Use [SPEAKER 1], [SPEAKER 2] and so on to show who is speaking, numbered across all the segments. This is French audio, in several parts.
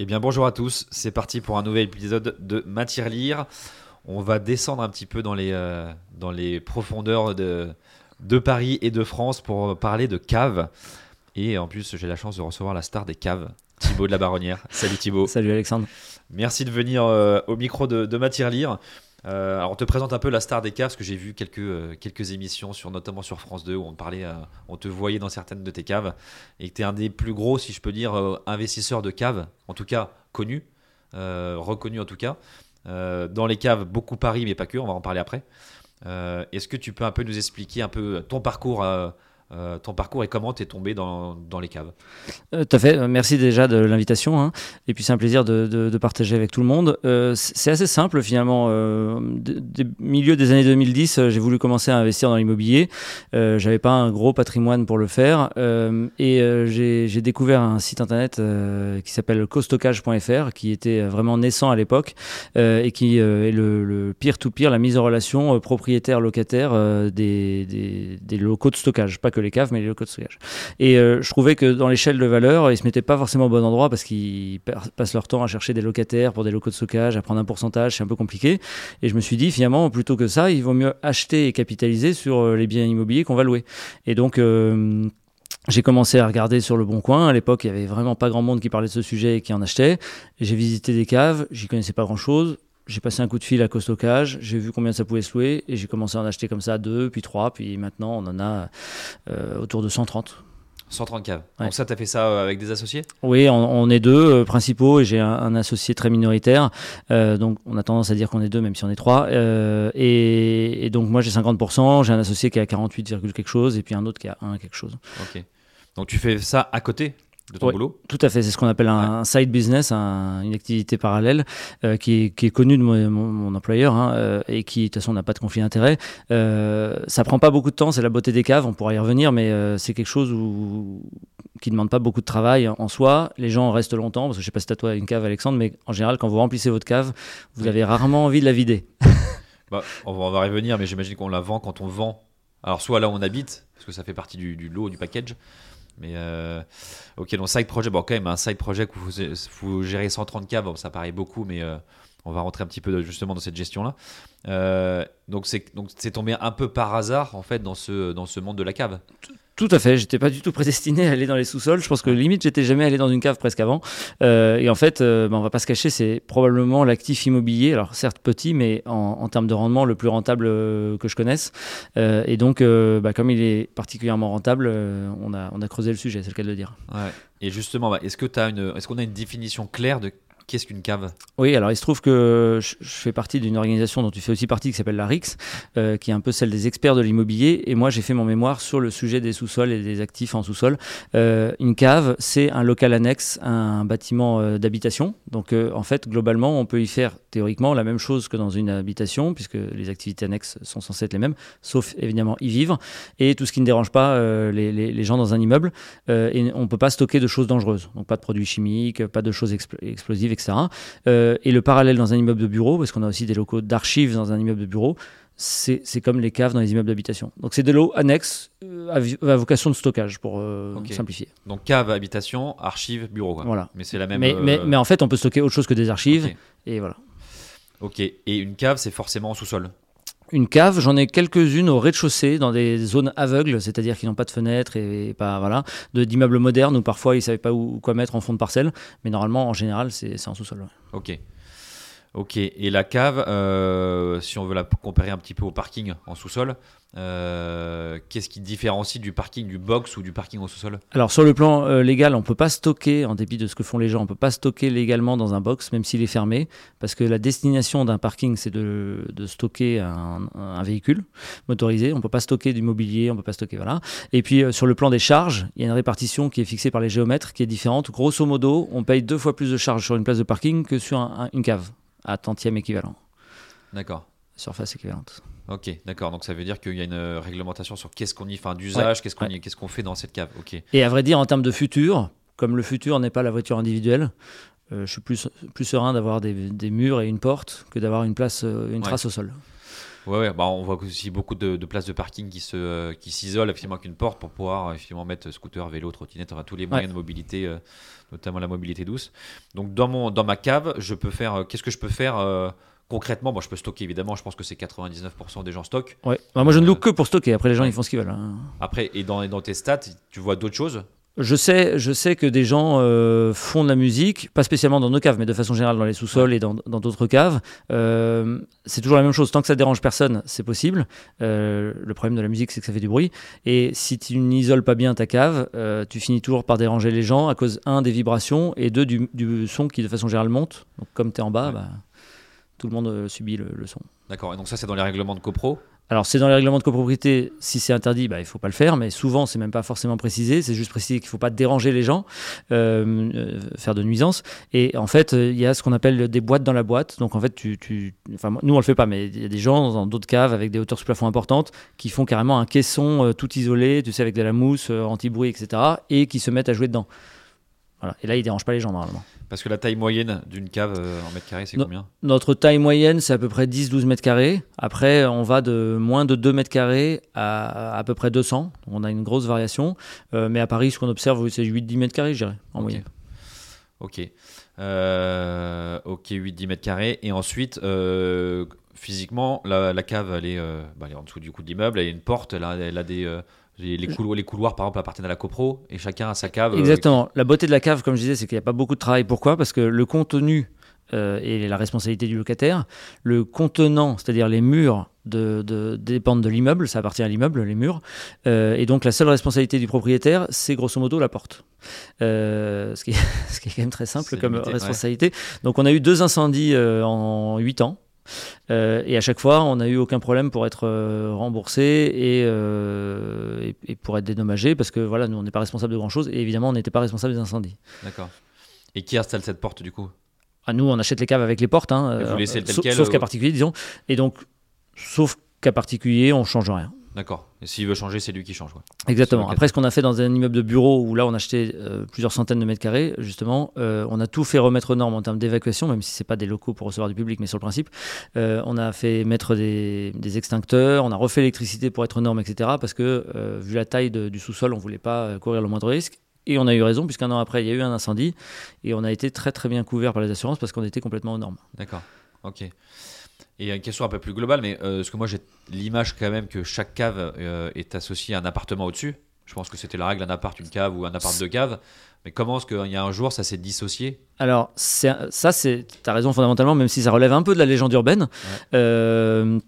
[SPEAKER 1] Eh bien bonjour à tous, c'est parti pour un nouvel épisode de Matière Lire. On va descendre un petit peu dans les, euh, dans les profondeurs de, de Paris et de France pour parler de caves. Et en plus, j'ai la chance de recevoir la star des caves, Thibaut de la Baronnière. Salut Thibaut.
[SPEAKER 2] Salut Alexandre.
[SPEAKER 1] Merci de venir euh, au micro de, de Matière Lire. Euh, alors on te présente un peu la star des caves parce que j'ai vu quelques, euh, quelques émissions, sur, notamment sur France 2, où on, parlait, euh, on te voyait dans certaines de tes caves et que tu es un des plus gros, si je peux dire, investisseurs de caves, en tout cas connu, reconnu en tout cas. Dans les caves, beaucoup Paris, mais pas que, on va en parler après. Est-ce que tu peux un peu nous expliquer un peu ton parcours, euh, ton parcours et comment tu es tombé dans, dans les caves
[SPEAKER 2] Euh, tout à fait. Euh, Merci déjà de l'invitation. hein. Et puis c'est un plaisir de, partager avec tout le monde. C'est assez simple finalement. Des milieu des années 2010, euh, j'ai voulu commencer à investir dans l'immobilier. J'avais pas un gros patrimoine pour le faire. Et j'ai découvert un site internet qui s'appelle costockage.fr, qui était vraiment naissant à l'époque et qui est le peer-to-peer, la mise en relation propriétaire-locataire des, locaux de stockage. Que les caves, mais les locaux de stockage. Et euh, je trouvais que dans l'échelle de valeur, ils se mettaient pas forcément au bon endroit parce qu'ils passent leur temps à chercher des locataires pour des locaux de stockage, à prendre un pourcentage, c'est un peu compliqué. Et je me suis dit, finalement, plutôt que ça, il vaut mieux acheter et capitaliser sur euh, les biens immobiliers qu'on va louer. Et donc, euh, j'ai commencé à regarder sur le bon coin. À l'époque, il y avait vraiment pas grand monde qui parlait de ce sujet et qui en achetait. Et J'ai visité des caves, j'y connaissais pas grand chose. J'ai passé un coup de fil à Costockage, j'ai vu combien ça pouvait se louer et j'ai commencé à en acheter comme ça deux, puis trois, puis maintenant on en a euh, autour de 130.
[SPEAKER 1] 130 caves.
[SPEAKER 2] Ouais.
[SPEAKER 1] Donc ça, tu as fait ça euh, avec des associés?
[SPEAKER 2] Oui, on, on est deux euh, principaux et j'ai un, un associé très minoritaire. Euh, donc on a tendance à dire qu'on est deux, même si on est trois. Euh, et, et donc moi j'ai 50%, j'ai un associé qui a 48, virgule quelque chose et puis un autre qui a 1 quelque chose.
[SPEAKER 1] Ok. Donc tu fais ça à côté? De ton
[SPEAKER 2] Ouais.
[SPEAKER 1] boulot?
[SPEAKER 2] Tout à fait, c'est ce qu'on appelle un, un side business, un- une activité parallèle euh, qui, est, qui est connue de mon, mon- mon employeur hein, euh, et qui de toute façon n'a pas de conflit d'intérêt. Euh, ça prend pas beaucoup de temps, c'est la beauté des caves, on pourra y revenir, mais euh, c'est quelque chose où, qui demande pas beaucoup de travail en soi. Les gens restent longtemps, parce que je sais pas si t'as toi une cave Alexandre, mais en général quand vous remplissez votre cave, vous avez rarement envie de la vider.
[SPEAKER 1] Bah, on, va, on va y revenir, mais j'imagine qu'on la vend quand on vend. Alors, soit là où on habite, parce que ça fait partie du, du lot, du package. Mais euh, ok, donc side project, bon, quand même, un side project où vous, vous gérez 130 caves, bon, ça paraît beaucoup, mais euh, on va rentrer un petit peu justement dans cette gestion-là. Euh, donc, c'est donc c'est tombé un peu par hasard, en fait, dans ce, dans ce monde de la cave.
[SPEAKER 2] Tout à fait, j'étais pas du tout prédestiné à aller dans les sous-sols. Je pense que limite j'étais jamais allé dans une cave presque avant. Euh, et en fait, euh, bah, on va pas se cacher, c'est probablement l'actif immobilier, alors certes petit, mais en, termes de rendement le plus rentable euh, que je connaisse. Euh, et donc, bah, comme il est particulièrement rentable, on a on a creusé le sujet, c'est le cas de le dire.
[SPEAKER 1] Ouais. Et justement, bah, est-ce que tu as une, est-ce qu'on a une définition claire de Qu'est-ce qu'une cave?
[SPEAKER 2] Oui, alors il se trouve que je, fais partie d'une organisation dont tu fais aussi partie qui s'appelle la RIX, euh, qui est un peu celle des experts de l'immobilier. Et moi, j'ai fait mon mémoire sur le sujet des sous-sols et des actifs en sous-sol. Euh, une cave, c'est un local annexe à un bâtiment euh, d'habitation. Donc, euh, en fait, globalement, on peut y faire théoriquement la même chose que dans une habitation, puisque les activités annexes sont censées être les mêmes, sauf évidemment y vivre. Et tout ce qui ne dérange pas les, gens dans un immeuble. Et on ne peut pas stocker de choses dangereuses. Donc, pas de produits chimiques, pas de choses expl- explosives, etc. Euh, et le parallèle dans un immeuble de bureau, parce qu'on a aussi des locaux d'archives dans un immeuble de bureau, c'est comme les caves dans les immeubles d'habitation. Donc c'est de l'eau annexe euh, à, vocation de stockage, pour euh, simplifier.
[SPEAKER 1] Donc cave, habitation, archive, bureau. quoi.
[SPEAKER 2] Voilà.
[SPEAKER 1] Mais c'est la même.
[SPEAKER 2] Mais, mais, mais en fait, on peut stocker autre chose que des archives. Et voilà.
[SPEAKER 1] Ok. Et une cave, c'est forcément en sous-sol.
[SPEAKER 2] Une cave, j'en ai quelques-unes au rez-de-chaussée, dans des zones aveugles, c'est-à-dire qui n'ont pas de fenêtres et pas voilà, d'immeubles modernes où parfois ils ne savaient pas où quoi mettre en fond de parcelle. Mais normalement, en général, c'est en sous-sol.
[SPEAKER 1] Ok. Ok. Et la cave, euh, si on veut la comparer un petit peu au parking en sous-sol, euh, qu'est-ce qui différencie du parking du box ou du parking en sous-sol?
[SPEAKER 2] Alors sur le plan euh, légal, on peut pas stocker, en dépit de ce que font les gens, on peut pas stocker légalement dans un box, même s'il est fermé, parce que la destination d'un parking, c'est de, stocker un, véhicule motorisé. On peut pas stocker du mobilier, on peut pas stocker voilà. Et puis sur le plan des charges, il y a une répartition qui est fixée par les géomètres, qui est différente. Grosso modo, on paye deux fois plus de charges sur une place de parking que sur un- un- une cave à tantième équivalent,
[SPEAKER 1] D'accord.
[SPEAKER 2] surface équivalente.
[SPEAKER 1] Ok, d'accord. Donc ça veut dire qu'il y a une réglementation sur qu'est-ce qu'on y, enfin d'usage, qu'est-ce qu'on y- qu'est-ce qu'on fait dans cette cave. Ok.
[SPEAKER 2] Et à vrai dire, en termes de futur, comme le futur n'est pas la voiture individuelle, euh, je suis plus, plus serein d'avoir des, des murs et une porte que d'avoir une place, euh, une
[SPEAKER 1] Ouais.
[SPEAKER 2] trace au sol.
[SPEAKER 1] Ouais, ouais, bah on voit aussi beaucoup de, de places de parking qui se, euh, qui s'isolent effectivement avec une porte pour pouvoir euh, effectivement mettre scooter, vélo, trottinette, enfin, tous les moyens de mobilité, euh, notamment la mobilité douce. Donc dans mon, dans ma cave, je peux faire, euh, qu'est-ce que je peux faire concrètement? Bon, je peux stocker évidemment. Je pense que c'est 99% des gens stockent.
[SPEAKER 2] Ouais. Bah, moi, je ne loue que pour stocker. Après, les gens, ils font ce qu'ils veulent. hein.
[SPEAKER 1] Après, et dans, dans tes stats, tu vois d'autres choses?
[SPEAKER 2] Je sais, je sais que des gens euh, font de la musique, pas spécialement dans nos caves, mais de façon générale dans les sous-sols et dans d'autres caves. Euh, c'est toujours la même chose. Tant que ça dérange personne, c'est possible. Euh, le problème de la musique, c'est que ça fait du bruit. Et si tu n'isoles pas bien ta cave, tu finis toujours par déranger les gens à cause, un, des vibrations et deux, du, du son qui de façon générale monte. Donc comme tu es en bas,
[SPEAKER 1] Ouais.
[SPEAKER 2] bah, tout le monde subit le, le son.
[SPEAKER 1] D'accord. Et donc ça, c'est dans les règlements de copro?
[SPEAKER 2] Alors, c'est dans les règlements de copropriété. Si c'est interdit, bah, il ne faut pas le faire. Mais souvent, c'est même pas forcément précisé. C'est juste précisé qu'il ne faut pas déranger les gens, euh, euh, faire de nuisance. Et en fait, il y a ce qu'on appelle des boîtes dans la boîte. Donc, en fait, tu, tu- nous, on le fait pas, mais il y a des gens dans d'autres caves avec des hauteurs sous plafond importantes qui font carrément un caisson euh, tout isolé, tu sais, avec de la mousse, anti-bruit, etc. Et qui se mettent à jouer dedans. Voilà. Et là, ils dérangent pas les gens normalement.
[SPEAKER 1] Parce que la taille moyenne d'une cave euh, en mètre carré, c'est combien?
[SPEAKER 2] Notre taille moyenne, c'est à peu près 10-12 mètres carrés. Après, on va de moins de 2 mètres carrés à à peu près 200. On a une grosse variation. Euh, mais à Paris, ce qu'on observe, c'est 8-10 mètres carrés, je dirais, en
[SPEAKER 1] Ok.
[SPEAKER 2] moyenne.
[SPEAKER 1] Ok. Euh, ok, 8-10 mètres carrés. Et ensuite, euh, physiquement, la, la cave, elle est, euh, bah, elle est en dessous du coup de l'immeuble. Elle a une porte, elle a, elle a des. Les, couloirs, les couloirs, par exemple, appartiennent à la copro et chacun a sa cave. euh,
[SPEAKER 2] Exactement. La beauté de la cave, comme je disais, c'est qu'il n'y a pas beaucoup de travail. Pourquoi? Parce que le contenu euh, est la responsabilité du locataire. Le contenant, c'est-à-dire les murs, de, de- dépendent de l'immeuble. Ça appartient à l'immeuble, les murs. Euh, et donc la seule responsabilité du propriétaire, c'est grosso modo la porte. Euh, ce, qui est, ce qui est quand même très simple comme
[SPEAKER 1] limité, ouais.
[SPEAKER 2] responsabilité. Donc on a eu deux incendies euh, en 8 ans. Euh, et à chaque fois, on n'a eu aucun problème pour être euh, remboursé et, euh, et, et pour être dédommagé parce que voilà, nous on n'est pas responsable de grand chose et évidemment on n'était pas responsable des incendies.
[SPEAKER 1] D'accord. Et qui installe cette porte du coup?
[SPEAKER 2] À nous, on achète les caves avec les portes, hein,
[SPEAKER 1] vous laissez le tel
[SPEAKER 2] sauf,
[SPEAKER 1] quel,
[SPEAKER 2] sauf cas particulier, disons. Et donc, sauf cas particulier, on change rien.
[SPEAKER 1] D'accord. Et s'il veut changer, c'est lui qui change. Quoi.
[SPEAKER 2] Exactement. Après, ce qu'on a fait dans un immeuble de bureau où là, on a acheté euh, plusieurs centaines de mètres carrés, justement, euh, on a tout fait remettre aux normes en termes d'évacuation, même si c'est pas des locaux pour recevoir du public, mais sur le principe. Euh, on a fait mettre des, des extincteurs, on a refait l'électricité pour être aux normes, etc. Parce que, vu la taille de- du sous-sol, on voulait pas courir le moindre risque. Et on a eu raison, puisqu'un an après, il y a eu un incendie, et on a été très très bien couvert par les assurances parce qu'on était complètement aux normes.
[SPEAKER 1] D'accord. Ok. Et une question un peu plus globale, mais euh, parce que moi j'ai l'image quand même que chaque cave euh, est associée à un appartement au-dessus? Je pense que c'était la règle, un appart, une cave ou un appart de cave. Mais comment est-ce qu'il y a un jour ça s'est dissocié?
[SPEAKER 2] Alors, ça, c'est, t'as raison fondamentalement, même si ça relève un peu de la légende urbaine. Euh,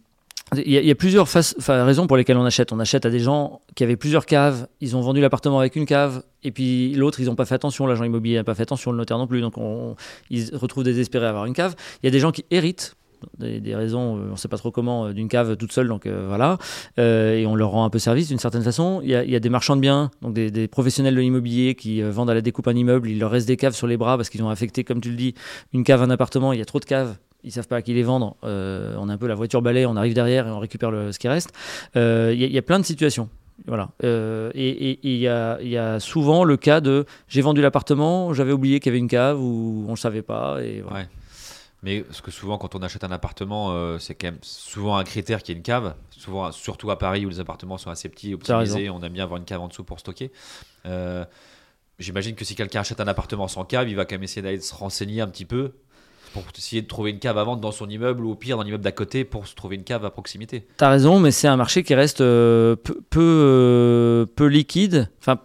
[SPEAKER 2] Il y, a, il y a plusieurs faces- enfin, raisons pour lesquelles on achète. On achète à des gens qui avaient plusieurs caves, ils ont vendu l'appartement avec une cave, et puis l'autre, ils n'ont pas fait attention, l'agent immobilier n'a pas fait attention, le notaire non plus, donc on, ils se retrouvent désespérés à avoir une cave. Il y a des gens qui héritent. Des, raisons, euh, on ne sait pas trop comment, euh, d'une cave toute seule, donc euh, voilà, et on leur rend un peu service d'une certaine façon. Il y, a, des marchands de biens, donc des, professionnels de l'immobilier qui vendent à la découpe un immeuble, il leur reste des caves sur les bras parce qu'ils ont affecté, comme tu le dis, une cave, un appartement, il y a trop de caves, ils savent pas à qui les vendre. On a un peu la voiture balai, on arrive derrière et on récupère ce qui reste. Il y, a- plein de situations. Voilà. Et il y, a, souvent le cas de j'ai vendu l'appartement, j'avais oublié qu'il y avait une cave ou on ne savait pas.
[SPEAKER 1] Ouais. Mais parce que souvent, quand on achète un appartement, euh, c'est quand même souvent un critère qu'il y ait une cave. Souvent, surtout à Paris où les appartements sont assez petits, optimisés, on aime bien avoir une cave en dessous pour stocker. Euh, J'imagine que si quelqu'un achète un appartement sans cave, il va quand même essayer d'aller se renseigner un petit peu pour essayer de trouver une cave à vendre dans son immeuble ou au pire dans l'immeuble d'à côté pour se trouver une cave à proximité.
[SPEAKER 2] T'as raison, mais c'est un marché qui reste euh, peu, peu, peu liquide, enfin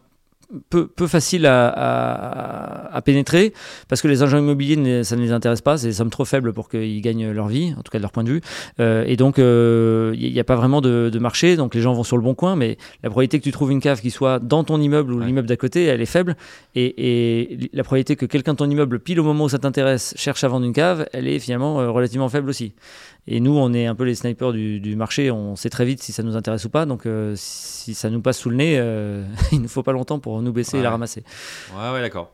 [SPEAKER 2] peu, peu facile à, à- à pénétrer, parce que les agents immobiliers, ça ne les intéresse pas, c'est des sommes trop faibles pour qu'ils gagnent leur vie, en tout cas de leur point de vue. Euh, et donc, euh, il n'y a pas vraiment de, de marché, donc les gens vont sur le bon coin, mais la probabilité que tu trouves une cave qui soit dans ton immeuble ou
[SPEAKER 1] Ouais.
[SPEAKER 2] l'immeuble d'à côté, elle est faible. Et, et la probabilité que quelqu'un de ton immeuble, pile au moment où ça t'intéresse, cherche à vendre une cave, elle est finalement euh, relativement faible aussi. Et nous, on est un peu les snipers du, du marché, on sait très vite si ça nous intéresse ou pas. Donc, euh, si ça nous passe sous le nez, euh, il ne faut pas longtemps pour nous baisser et la ramasser.
[SPEAKER 1] Ouais, ouais, d'accord.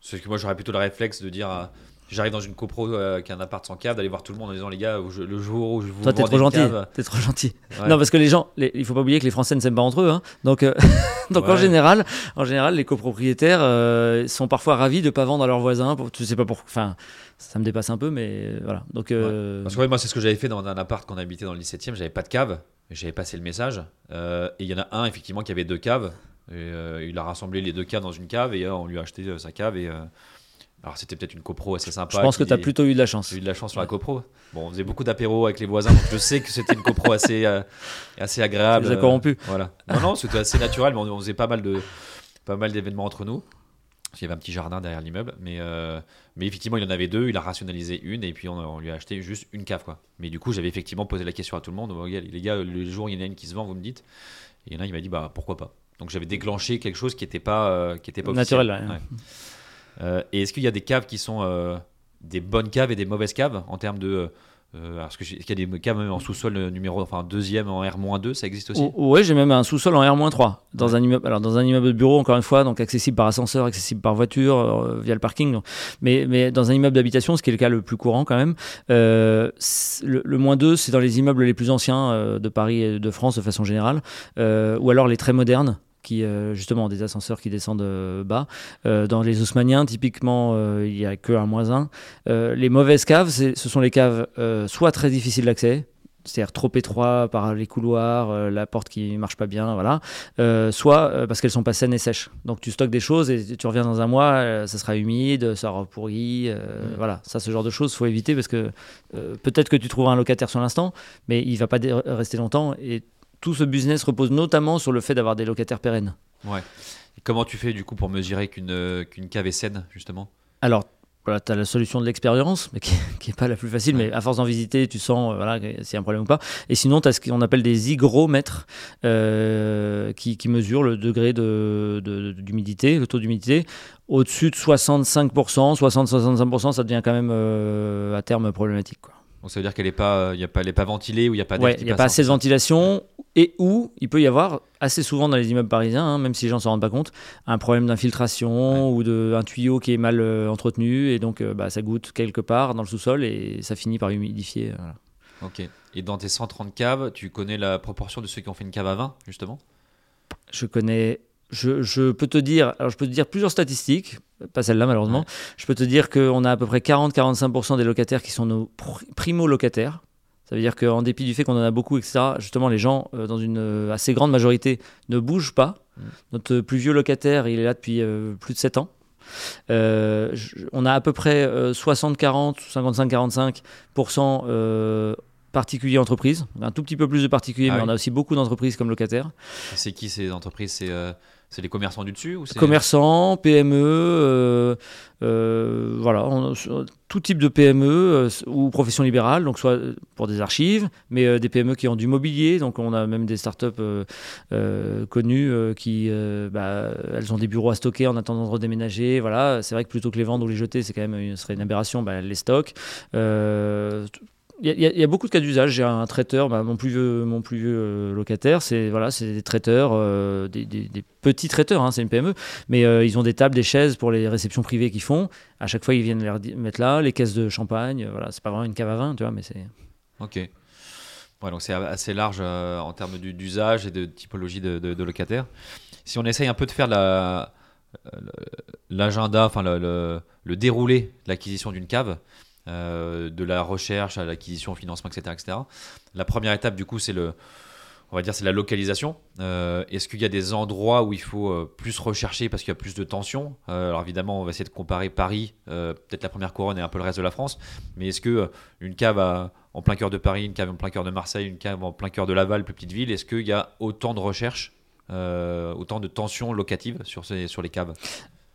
[SPEAKER 1] C'est que moi, j'aurais plutôt le réflexe de dire. J'arrive dans une copro euh, avec un appart sans cave, d'aller voir tout le monde en disant les gars, je- le jour où je vous
[SPEAKER 2] Toi, t'es trop gentil. T'es trop gentil.
[SPEAKER 1] Ouais.
[SPEAKER 2] Non, parce que les gens, les- il faut pas oublier que les Français ne s'aiment pas entre eux. hein. Donc, euh, donc en général, en général, les copropriétaires euh, sont parfois ravis de pas vendre à leurs voisins. Pour, tu sais pas pourquoi. Enfin, ça me dépasse un peu, mais euh, voilà. Donc,
[SPEAKER 1] Parce que moi, c'est ce que j'avais fait dans un appart qu'on habitait dans le 17 e j'avais pas de cave, j'avais passé le message. et il y en a un, effectivement, qui avait deux caves. Et, il a rassemblé les deux caves dans une cave et on lui a acheté sa cave. Et, alors, c'était peut-être une copro assez sympa.
[SPEAKER 2] je pense que tu as plutôt eu de la chance.
[SPEAKER 1] J'ai eu de la chance sur la copro. Bon, on faisait beaucoup d'apéros avec les voisins, donc je sais que c'était une copro assez, euh, assez agréable.
[SPEAKER 2] Tu les as corrompus.
[SPEAKER 1] Voilà. Non, non, c'était assez naturel, mais on, faisait pas mal de pas mal d'événements entre nous. Il y avait un petit jardin derrière l'immeuble, mais, euh, mais effectivement, il en avait deux. Il a rationalisé une et puis on, on lui a acheté juste une cave. Quoi. Mais du coup, j'avais effectivement posé la question à tout le monde. Les gars, le jour où il y en a une qui se vend, vous me dites. Et il y en a, il m'a dit, bah pourquoi pas. Donc j'avais déclenché quelque chose qui n'était pas, euh, qui était pas
[SPEAKER 2] Naturel,
[SPEAKER 1] officiel.
[SPEAKER 2] ouais.
[SPEAKER 1] Euh, et est-ce qu'il y a des caves qui sont euh, des bonnes caves et des mauvaises caves en termes de. Euh, est-ce que j'ai- est-ce qu'il y a des caves même en sous-sol euh, numéro, enfin deuxième en R-2, ça existe aussi?
[SPEAKER 2] Ou- Ouais, j'ai même un sous-sol en R-3 dans un immeuble. Alors dans un immeuble de bureau, encore une fois, donc accessible par ascenseur, accessible par voiture, euh, via le parking. donc. Mais, mais dans un immeuble d'habitation, ce qui est le cas le plus courant quand même, euh, le, le moins 2, c'est dans les immeubles les plus anciens de Paris et de France de façon générale, ou alors les très modernes qui euh, justement des ascenseurs qui descendent euh, bas. Euh, dans les haussmanniens, typiquement, il n'y a que un moins 1. les mauvaises caves, ce sont les caves soit très difficiles d'accès, c'est-à-dire trop étroit par les couloirs, euh, la porte qui marche pas bien, voilà. Euh, soit euh, parce qu'elles sont pas saines et sèches. Donc tu stockes des choses et tu reviens dans un mois, ça sera humide, ça aura pourri, euh,
[SPEAKER 1] Mm.
[SPEAKER 2] voilà. Ça, ce genre de choses, faut éviter parce que peut-être que tu trouveras un locataire sur l'instant, mais il va pas rester longtemps et tout ce business repose notamment sur le fait d'avoir des locataires pérennes.
[SPEAKER 1] Ouais. Et comment tu fais du coup pour mesurer qu'une euh, qu'une cave est saine, justement?
[SPEAKER 2] Alors, voilà, tu as la solution de l'expérience, mais qui n'est pas la plus facile, mais à force d'en visiter, tu sens euh, voilà, que- s'il y a un problème ou pas. Et sinon, tu as ce qu'on appelle des hygromètres euh, qui, qui mesurent le degré de- de- d'humidité, le taux d'humidité. Au-dessus de 65%, 60-65%, ça devient quand même euh, à terme problématique. Quoi.
[SPEAKER 1] Donc ça veut dire qu'elle n'est pas, il y a pas, elle est pas ventilée ou il n'y a pas
[SPEAKER 2] Ouais, il n'y a pas assez de
[SPEAKER 1] dessous.
[SPEAKER 2] ventilation et où il peut y avoir assez souvent dans les immeubles parisiens, hein, même si les gens s'en rendent pas compte, un problème d'infiltration ou de, un tuyau qui est mal euh, entretenu et donc euh, bah, ça goûte quelque part dans le sous-sol et ça finit par humidifier. voilà.
[SPEAKER 1] Ok. Et dans tes 130 caves, tu connais la proportion de ceux qui ont fait une cave à 20, justement?
[SPEAKER 2] Je connais, je, je peux te dire, alors je peux te dire plusieurs statistiques, pas celle-là malheureusement.
[SPEAKER 1] Ouais.
[SPEAKER 2] Je peux te dire qu'on a à peu près 40-45% des locataires qui sont nos pr- primo-locataires. Ça veut dire qu'en dépit du fait qu'on en a beaucoup, etc., justement, les gens, euh, dans une euh, assez grande majorité, ne bougent pas.
[SPEAKER 1] Mm.
[SPEAKER 2] Notre plus vieux locataire, il est là depuis euh, plus de 7 ans. Je- on a à peu près euh, 60-40, 55-45% euh, particuliers entreprises, un tout petit peu plus de particuliers,
[SPEAKER 1] Ah
[SPEAKER 2] mais
[SPEAKER 1] oui.
[SPEAKER 2] on a aussi beaucoup d'entreprises comme locataires.
[SPEAKER 1] C'est qui ces entreprises? C'est c'est les commerçants du dessus ou
[SPEAKER 2] Commerçants, PME, euh, euh, voilà, tout type de PME euh, ou professions libérales, donc soit pour des archives, mais des PME qui ont du mobilier, donc on a même des startups connues qui, bah, elles ont des bureaux à stocker en attendant de redéménager, voilà, c'est vrai que plutôt que les vendre ou les jeter, c'est quand même une, serait une aberration, bah, elles les stockent. Il y, a- beaucoup de cas d'usage. J'ai un traiteur, bah, mon plus vieux, mon plus vieux euh, locataire, c'est voilà, c'est des traiteurs, euh, des, petits traiteurs, hein, c'est une PME, mais euh, ils ont des tables, des chaises pour les réceptions privées qu'ils font. À chaque fois, ils viennent les mettre là, les caisses de champagne. euh, Voilà, c'est pas vraiment une cave à vin, tu vois, mais c'est.
[SPEAKER 1] Ok. Ouais, donc c'est assez large en termes du- d'usage et de typologie de, de- locataires. Si on essaye un peu de faire la- l'agenda, enfin le, le- le déroulé de l'acquisition d'une cave, euh, de la recherche à l'acquisition, au financement, etc., etc. La première étape, du coup, c'est le, on va dire, c'est la localisation. Euh, Est-ce qu'il y a des endroits où il faut euh, plus rechercher parce qu'il y a plus de tension Euh, Alors évidemment, on va essayer de comparer Paris, peut-être la première couronne et un peu le reste de la France. Mais est-ce que une cave à- en plein cœur de Paris, une cave en plein cœur de Marseille, une cave en plein cœur de Laval, plus petite ville, est-ce qu'il y a autant de recherche, euh, autant de tensions locatives sur, ces, sur les caves?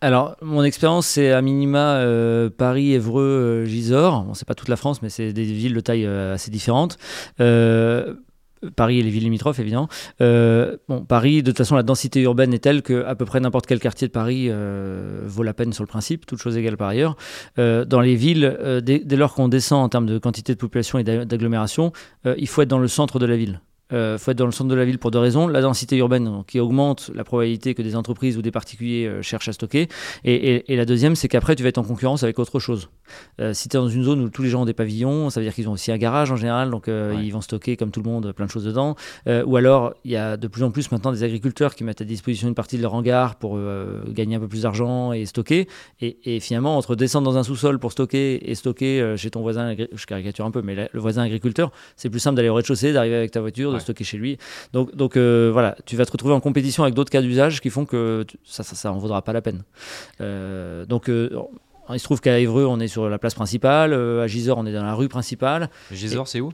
[SPEAKER 2] Alors, mon expérience, c'est à minima euh, Paris, Évreux, euh, Gisors. Bon, c'est pas toute la France, mais c'est des villes de taille euh, assez différentes. Paris et les villes limitrophes, évidemment. Bon, Paris, de toute façon, la densité urbaine est telle que à peu près n'importe quel quartier de Paris vaut la peine sur le principe, toute chose égale par ailleurs. Dans les villes, dès, lors qu'on descend en termes de quantité de population et d'a- d'agglomération, il faut être dans le centre de la ville. Il faut être dans le centre de la ville pour deux raisons. La densité urbaine qui augmente la probabilité que des entreprises ou des particuliers euh, cherchent à stocker. Et, et- et la deuxième, c'est qu'après, tu vas être en concurrence avec autre chose. Euh, si tu es dans une zone où tous les gens ont des pavillons, ça veut dire qu'ils ont aussi un garage en général, donc euh,
[SPEAKER 1] Ouais.
[SPEAKER 2] ils vont stocker comme tout le monde plein de choses dedans. Euh, ou alors, il y a de plus en plus maintenant des agriculteurs qui mettent à disposition une partie de leur hangar pour euh, gagner un peu plus d'argent et stocker. Et, et finalement, entre descendre dans un sous-sol pour stocker et stocker euh, chez ton voisin, je caricature un peu, mais le voisin agriculteur, c'est plus simple d'aller au rez-de-chaussée, d'arriver avec ta voiture, de. Stocker chez lui. Donc, donc euh, voilà, tu vas te retrouver en compétition avec d'autres cas d'usage qui font que tu- ça, ça, ça en vaudra pas la peine. Euh, donc, euh, il se trouve qu'à Évreux, on est sur la place principale, à Gisors, on est dans la rue principale.
[SPEAKER 1] Gisors, c'est où?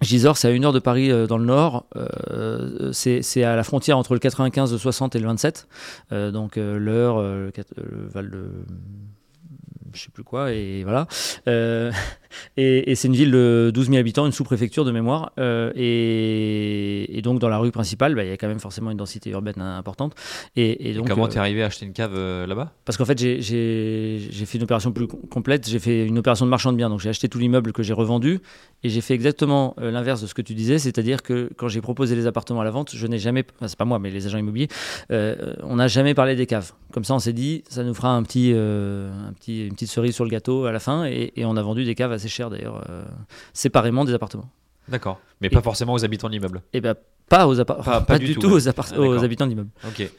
[SPEAKER 2] Gisors, c'est à une heure de Paris euh, dans le nord. Euh, c'est à la frontière entre le 95 de 60 et le 27. Euh, donc l'heure, le, le Val de. Je sais plus quoi, et voilà. Et et c'est une ville de 12 000 habitants, une sous-préfecture de mémoire. Euh, et, et donc dans la rue principale, bah, il y a quand même forcément une densité urbaine importante. Et, donc,
[SPEAKER 1] comment
[SPEAKER 2] euh,
[SPEAKER 1] t'es arrivé à acheter une cave euh, là-bas?
[SPEAKER 2] parce qu'en fait, j'ai- fait une opération plus com- complète. J'ai fait une opération de marchand de biens. Donc, j'ai acheté tout l'immeuble que j'ai revendu. Et j'ai fait exactement euh, l'inverse de ce que tu disais. C'est-à-dire que quand j'ai proposé les appartements à la vente, je n'ai jamais. Enfin, c'est pas moi, mais les agents immobiliers. on n'a jamais parlé des caves. Comme ça, on s'est dit, ça nous fera un petit, un petit, une petite cerise sur le gâteau à la fin. Et, et on a vendu des caves assez chères, d'ailleurs, euh, séparément des appartements.
[SPEAKER 1] D'accord. Mais
[SPEAKER 2] Et-
[SPEAKER 1] pas forcément aux habitants de l'immeuble.
[SPEAKER 2] Et ben, pas aux,
[SPEAKER 1] Pas-
[SPEAKER 2] pas,
[SPEAKER 1] pas
[SPEAKER 2] du,
[SPEAKER 1] du
[SPEAKER 2] tout, aux,
[SPEAKER 1] Ah,
[SPEAKER 2] aux habitants d'immeubles.
[SPEAKER 1] Ok.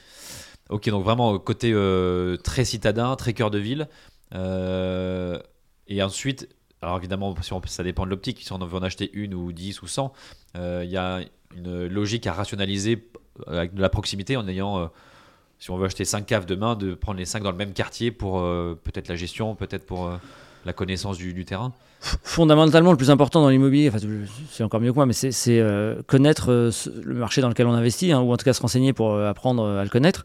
[SPEAKER 1] Ok, donc vraiment euh, côté euh, très citadin, très cœur de ville. Euh, et ensuite, alors évidemment, ça dépend de l'optique. Si on veut en acheter une ou 10 ou 100, euh, il y a une logique à rationaliser avec de la proximité en ayant, si on veut acheter 5 caves demain, de prendre les 5 dans le même quartier pour peut-être la gestion, peut-être pour la connaissance du, terrain.
[SPEAKER 2] Fondamentalement, le plus important dans l'immobilier, enfin, c'est encore mieux que moi, mais c'est euh, connaître euh, le marché dans lequel on investit, hein, ou en tout cas se renseigner pour euh, apprendre à le connaître.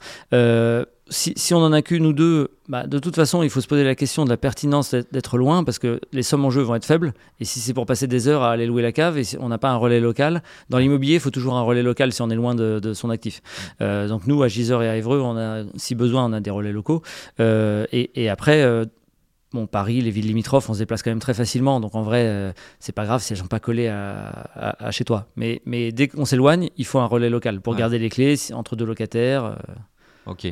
[SPEAKER 2] Si, on en a qu'une ou deux, bah, de toute façon, il faut se poser la question de la pertinence d'être- loin, parce que les sommes en jeu vont être faibles. Et si c'est pour passer des heures à aller louer la cave, et si on n'a pas un relais local, dans l'immobilier, il faut toujours un relais local si on est loin de, son actif. Donc nous, à Gisors et à Évreux, on a, si besoin, on a des relais locaux. Et, après, bon, Paris, les villes limitrophes, on se déplace quand même très facilement. Donc en vrai, euh, c'est pas grave si elles sont pas collées à, à- à chez toi. Mais, mais dès qu'on s'éloigne, il faut un relais local pour
[SPEAKER 1] Ouais.
[SPEAKER 2] garder les clés entre deux locataires. euh.
[SPEAKER 1] Ok.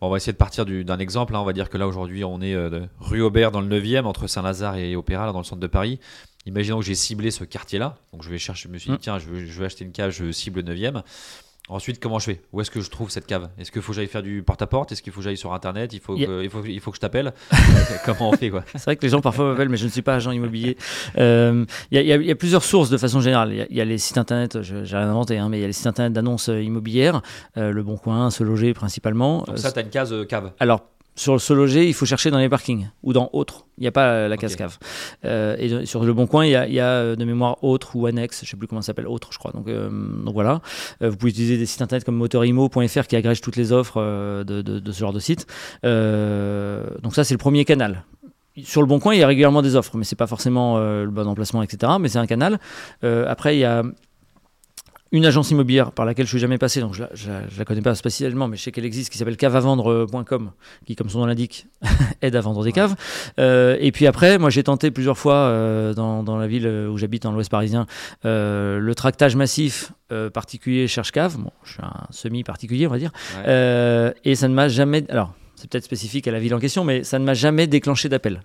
[SPEAKER 1] Bon, on va essayer de partir du- d'un exemple. hein. On va dire que là, aujourd'hui, on est euh, rue Aubert dans le 9e, entre Saint-Lazare et Opéra, là, dans le centre de Paris. Imaginons que j'ai ciblé ce quartier-là. Donc, je vais chercher, je me suis dit,
[SPEAKER 2] Mm.
[SPEAKER 1] tiens, je veux, je veux acheter une cave, je cible le 9e. Ensuite, comment je fais? Où est-ce que je trouve cette cave? Est-ce qu'il faut que j'aille faire du porte-à-porte? Est-ce qu'il faut que j'aille sur Internet? Il faut,
[SPEAKER 2] Yeah.
[SPEAKER 1] que, il, faut, il faut que je t'appelle Comment on fait quoi?
[SPEAKER 2] C'est vrai que les gens parfois m'appellent, mais je ne suis pas agent immobilier. Euh, Il y, a- y y plusieurs sources de façon générale. Il y a- il y, a les sites internet, j'ai rien inventé, hein, mais il y a les sites internet d'annonces euh, immobilières, euh, Le Bon Coin, Se Loger principalement.
[SPEAKER 1] Donc,
[SPEAKER 2] Euh,
[SPEAKER 1] ça, tu as une case euh, cave.
[SPEAKER 2] Alors, sur se loger, il faut chercher dans les parkings ou dans autres. Il n'y a pas euh, la
[SPEAKER 1] Ok.
[SPEAKER 2] case cave. Euh, et sur le bon coin, il y a, il y a, euh, de mémoire autre ou annexe, je sais plus comment ça s'appelle, autre, je crois. Donc, euh, donc voilà. Euh, vous pouvez utiliser des sites internet comme motorimo.fr qui agrègent toutes les offres de, de- de ce genre de site. Donc ça, c'est le premier canal. Sur le bon coin, il y a régulièrement des offres, mais c'est pas forcément le bon emplacement, etc. Mais c'est un canal. Après, il y a une agence immobilière par laquelle je suis jamais passé, donc je la, je la- connais pas spécialement, mais je sais qu'elle existe, qui s'appelle caveavendre.com, qui, comme son nom l'indique, aide à vendre des caves. Euh, et puis après, moi j'ai tenté plusieurs fois euh, dans, dans la ville où j'habite, dans l'Ouest parisien, euh, le tractage massif euh, particulier cherche cave. Bon, je suis un semi-particulier, on va dire.
[SPEAKER 1] Ouais.
[SPEAKER 2] Euh, et ça ne m'a jamais. Alors, c'est peut-être spécifique à la ville en question, mais ça ne m'a jamais déclenché d'appel.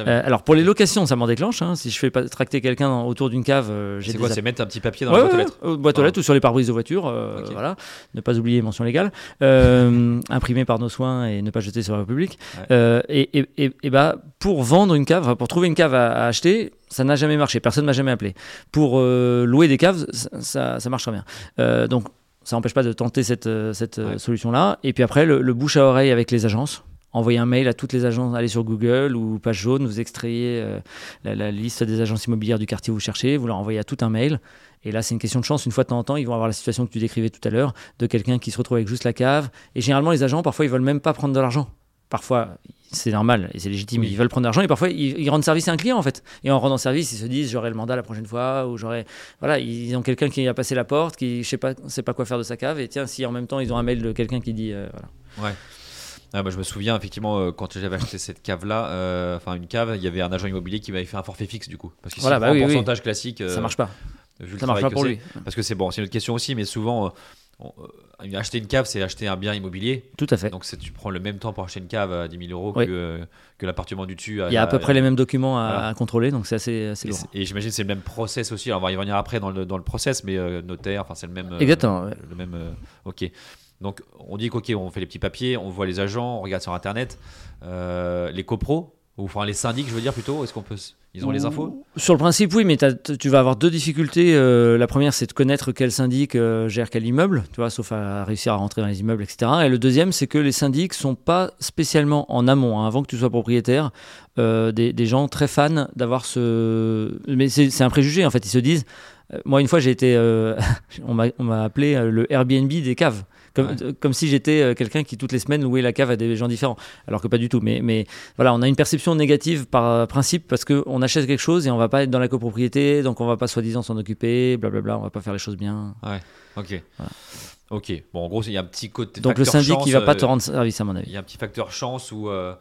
[SPEAKER 2] Euh, alors, pour les locations, ça m'en déclenche. hein. Si je fais pas tracter quelqu'un autour d'une cave, euh, j'ai
[SPEAKER 1] c'est quoi C'est mettre un petit papier dans
[SPEAKER 2] Ouais,
[SPEAKER 1] la boîte aux lettres
[SPEAKER 2] ouais, boîte aux
[SPEAKER 1] Ah.
[SPEAKER 2] lettres ou sur les pare-brises de voiture. euh. Voilà. Ne pas oublier mention légale. Imprimé par nos soins et ne pas jeter sur la République.
[SPEAKER 1] Ouais.
[SPEAKER 2] Et, et, et- et bah, pour vendre une cave, pour trouver une cave à, à acheter, ça n'a jamais marché. Personne m'a jamais appelé. Pour louer des caves, ça, ça, marche très bien. Donc, ça n'empêche pas de tenter cette, euh, cette euh,
[SPEAKER 1] Ouais.
[SPEAKER 2] solution-là. Et puis après, le, le bouche à oreille avec les agences. Envoyer un mail à toutes les agences, allez sur Google ou page jaune, vous extrayez euh, la, la liste des agences immobilières du quartier où vous cherchez, vous leur envoyez à tout un mail. Et là, c'est une question de chance. Une fois de temps en temps, ils vont avoir la situation que tu décrivais tout à l'heure, de quelqu'un qui se retrouve avec juste la cave. Et généralement, les agents, parfois, ils veulent même pas prendre de l'argent. Parfois, c'est normal et c'est légitime,
[SPEAKER 1] Oui.
[SPEAKER 2] ils veulent prendre de l'argent. Et parfois, ils, ils rendent service à un client, en fait. Et en rendant service, ils se disent, j'aurai le mandat la prochaine fois, ou j'aurai. Voilà, ils ont quelqu'un qui a passé la porte, qui, je sais pas, sait pas quoi faire de sa cave. Et tiens, si en même temps, ils ont un mail de quelqu'un qui dit, euh, voilà.
[SPEAKER 1] Ah, bah, je me souviens effectivement euh, quand j'avais acheté cette cave là, enfin une cave, il y avait un agent immobilier qui m'avait fait un forfait fixe du coup. Parce que si
[SPEAKER 2] Voilà,
[SPEAKER 1] on
[SPEAKER 2] bah oui,
[SPEAKER 1] pourcentage classique,
[SPEAKER 2] ça
[SPEAKER 1] euh,
[SPEAKER 2] marche pas. Ça marche pas pour lui.
[SPEAKER 1] Parce que c'est bon, c'est une autre question aussi, mais souvent, euh, on- euh, acheter une cave, c'est acheter un bien immobilier.
[SPEAKER 2] Tout à fait.
[SPEAKER 1] Donc tu prends le même temps pour acheter une cave à 10 000 euros
[SPEAKER 2] Oui.
[SPEAKER 1] que, euh, que l'appartement du dessus.
[SPEAKER 2] Il y a à peu près les mêmes documents à,
[SPEAKER 1] voilà.
[SPEAKER 2] à contrôler, donc c'est assez, assez
[SPEAKER 1] Et,
[SPEAKER 2] lourd.
[SPEAKER 1] et j'imagine que c'est le même process aussi. Alors, on va y revenir après dans le, dans le process, mais euh, notaire, enfin c'est le même. euh,
[SPEAKER 2] Exactement, ouais.
[SPEAKER 1] Le même. ok. Donc on dit qu'ok, on fait les petits papiers, on voit les agents, on regarde sur internet, les copros ou enfin les syndics, je veux dire plutôt. Est-ce qu'on peut, ils ont les infos
[SPEAKER 2] Sur le principe, oui, mais tu vas avoir deux difficultés. Euh, la première, c'est de connaître quel syndic euh, gère quel immeuble, tu vois, sauf à réussir à rentrer dans les immeubles, etc. Et le deuxième, c'est que les syndics sont pas spécialement en amont, hein, avant que tu sois propriétaire, euh, des, des gens très fans d'avoir ce. Mais c'est un préjugé, en fait. Ils se disent. moi, une fois, j'ai été. on m'a appelé le Airbnb des caves. Comme,
[SPEAKER 1] Ouais.
[SPEAKER 2] euh, comme si j'étais euh, quelqu'un qui, toutes les semaines, louait la cave à des gens différents. Alors que pas du tout. Mais, mais voilà, on a une perception négative par euh, principe parce qu'on achète quelque chose et on va pas être dans la copropriété, donc on va pas soi-disant s'en occuper, blablabla, on va pas faire les choses bien.
[SPEAKER 1] Ok.
[SPEAKER 2] Voilà.
[SPEAKER 1] Ok. Bon, en gros, il y a un petit côté.
[SPEAKER 2] Donc le syndic, il va pas
[SPEAKER 1] euh,
[SPEAKER 2] te rendre service à mon
[SPEAKER 1] Il
[SPEAKER 2] avis.
[SPEAKER 1] y a un petit facteur chance ou euh,